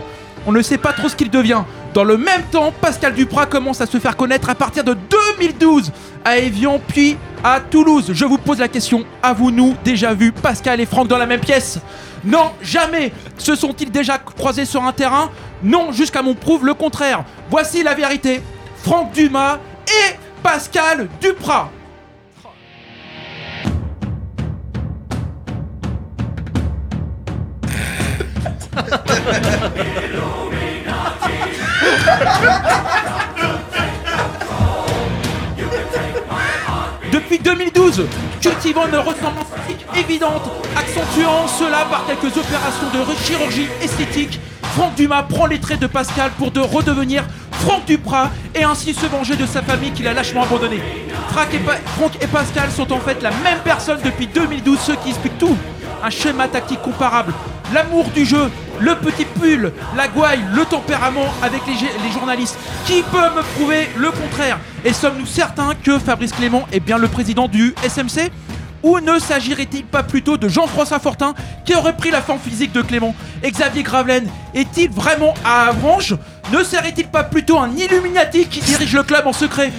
On ne sait pas trop ce qu'il devient. Dans le même temps, Pascal Duprat commence à se faire connaître à partir de 2012 à Evian puis à Toulouse. Je vous pose la question, avons-nous déjà vu Pascal et Franck dans la même pièce? Non, jamais Se sont-ils déjà croisés sur un terrain? Non, jusqu'à mon prouve le contraire. Voici la vérité. Franck Dumas et Pascal Duprat. Depuis 2012, cultivant une ressemblance évidente, accentuant cela par quelques opérations de chirurgie esthétique, Franck Dumas prend les traits de Pascal pour de redevenir Franck Duprat et ainsi se venger de sa famille qu'il a lâchement abandonné. Franck et, Pa- Franck et Pascal sont en fait la même personne depuis 2012, ce qui explique tout. Un schéma tactique comparable, l'amour du jeu, le petit pull, la gouaille, le tempérament avec les, journalistes. Qui peut me prouver le contraire? Et sommes-nous certains que Fabrice Clément est bien le président du SMC ou ne s'agirait-il pas plutôt de Jean-François Fortin qui aurait pris la forme physique de Clément? Et Xavier Gravelaine est-il vraiment à Avranches? Ne serait-il pas plutôt un Illuminati qui dirige le club en secret?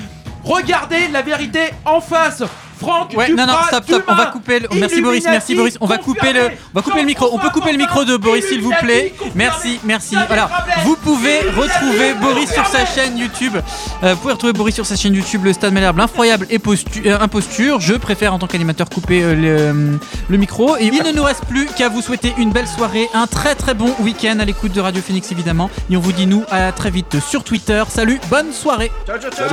Regardez la vérité en face Franck Ouais, non, non, stop, stop. On va couper le. Merci Boris, merci Boris. On va couper le. On va couper le micro. On peut couper le micro de Boris, s'il vous plaît. Merci, merci. Voilà. Vous pouvez retrouver Boris sur sa chaîne YouTube. Euh, vous pouvez retrouver Boris sur sa chaîne YouTube, le Stade Malherbe, l'infroyable et euh, imposture. Je préfère en tant qu'animateur couper euh, le, le micro. Et il ne nous reste plus qu'à vous souhaiter une belle soirée, un très très bon week-end à l'écoute de Radio Phoenix évidemment. Et on vous dit nous à très vite sur Twitter. Salut, bonne soirée. Ciao, ciao, ciao.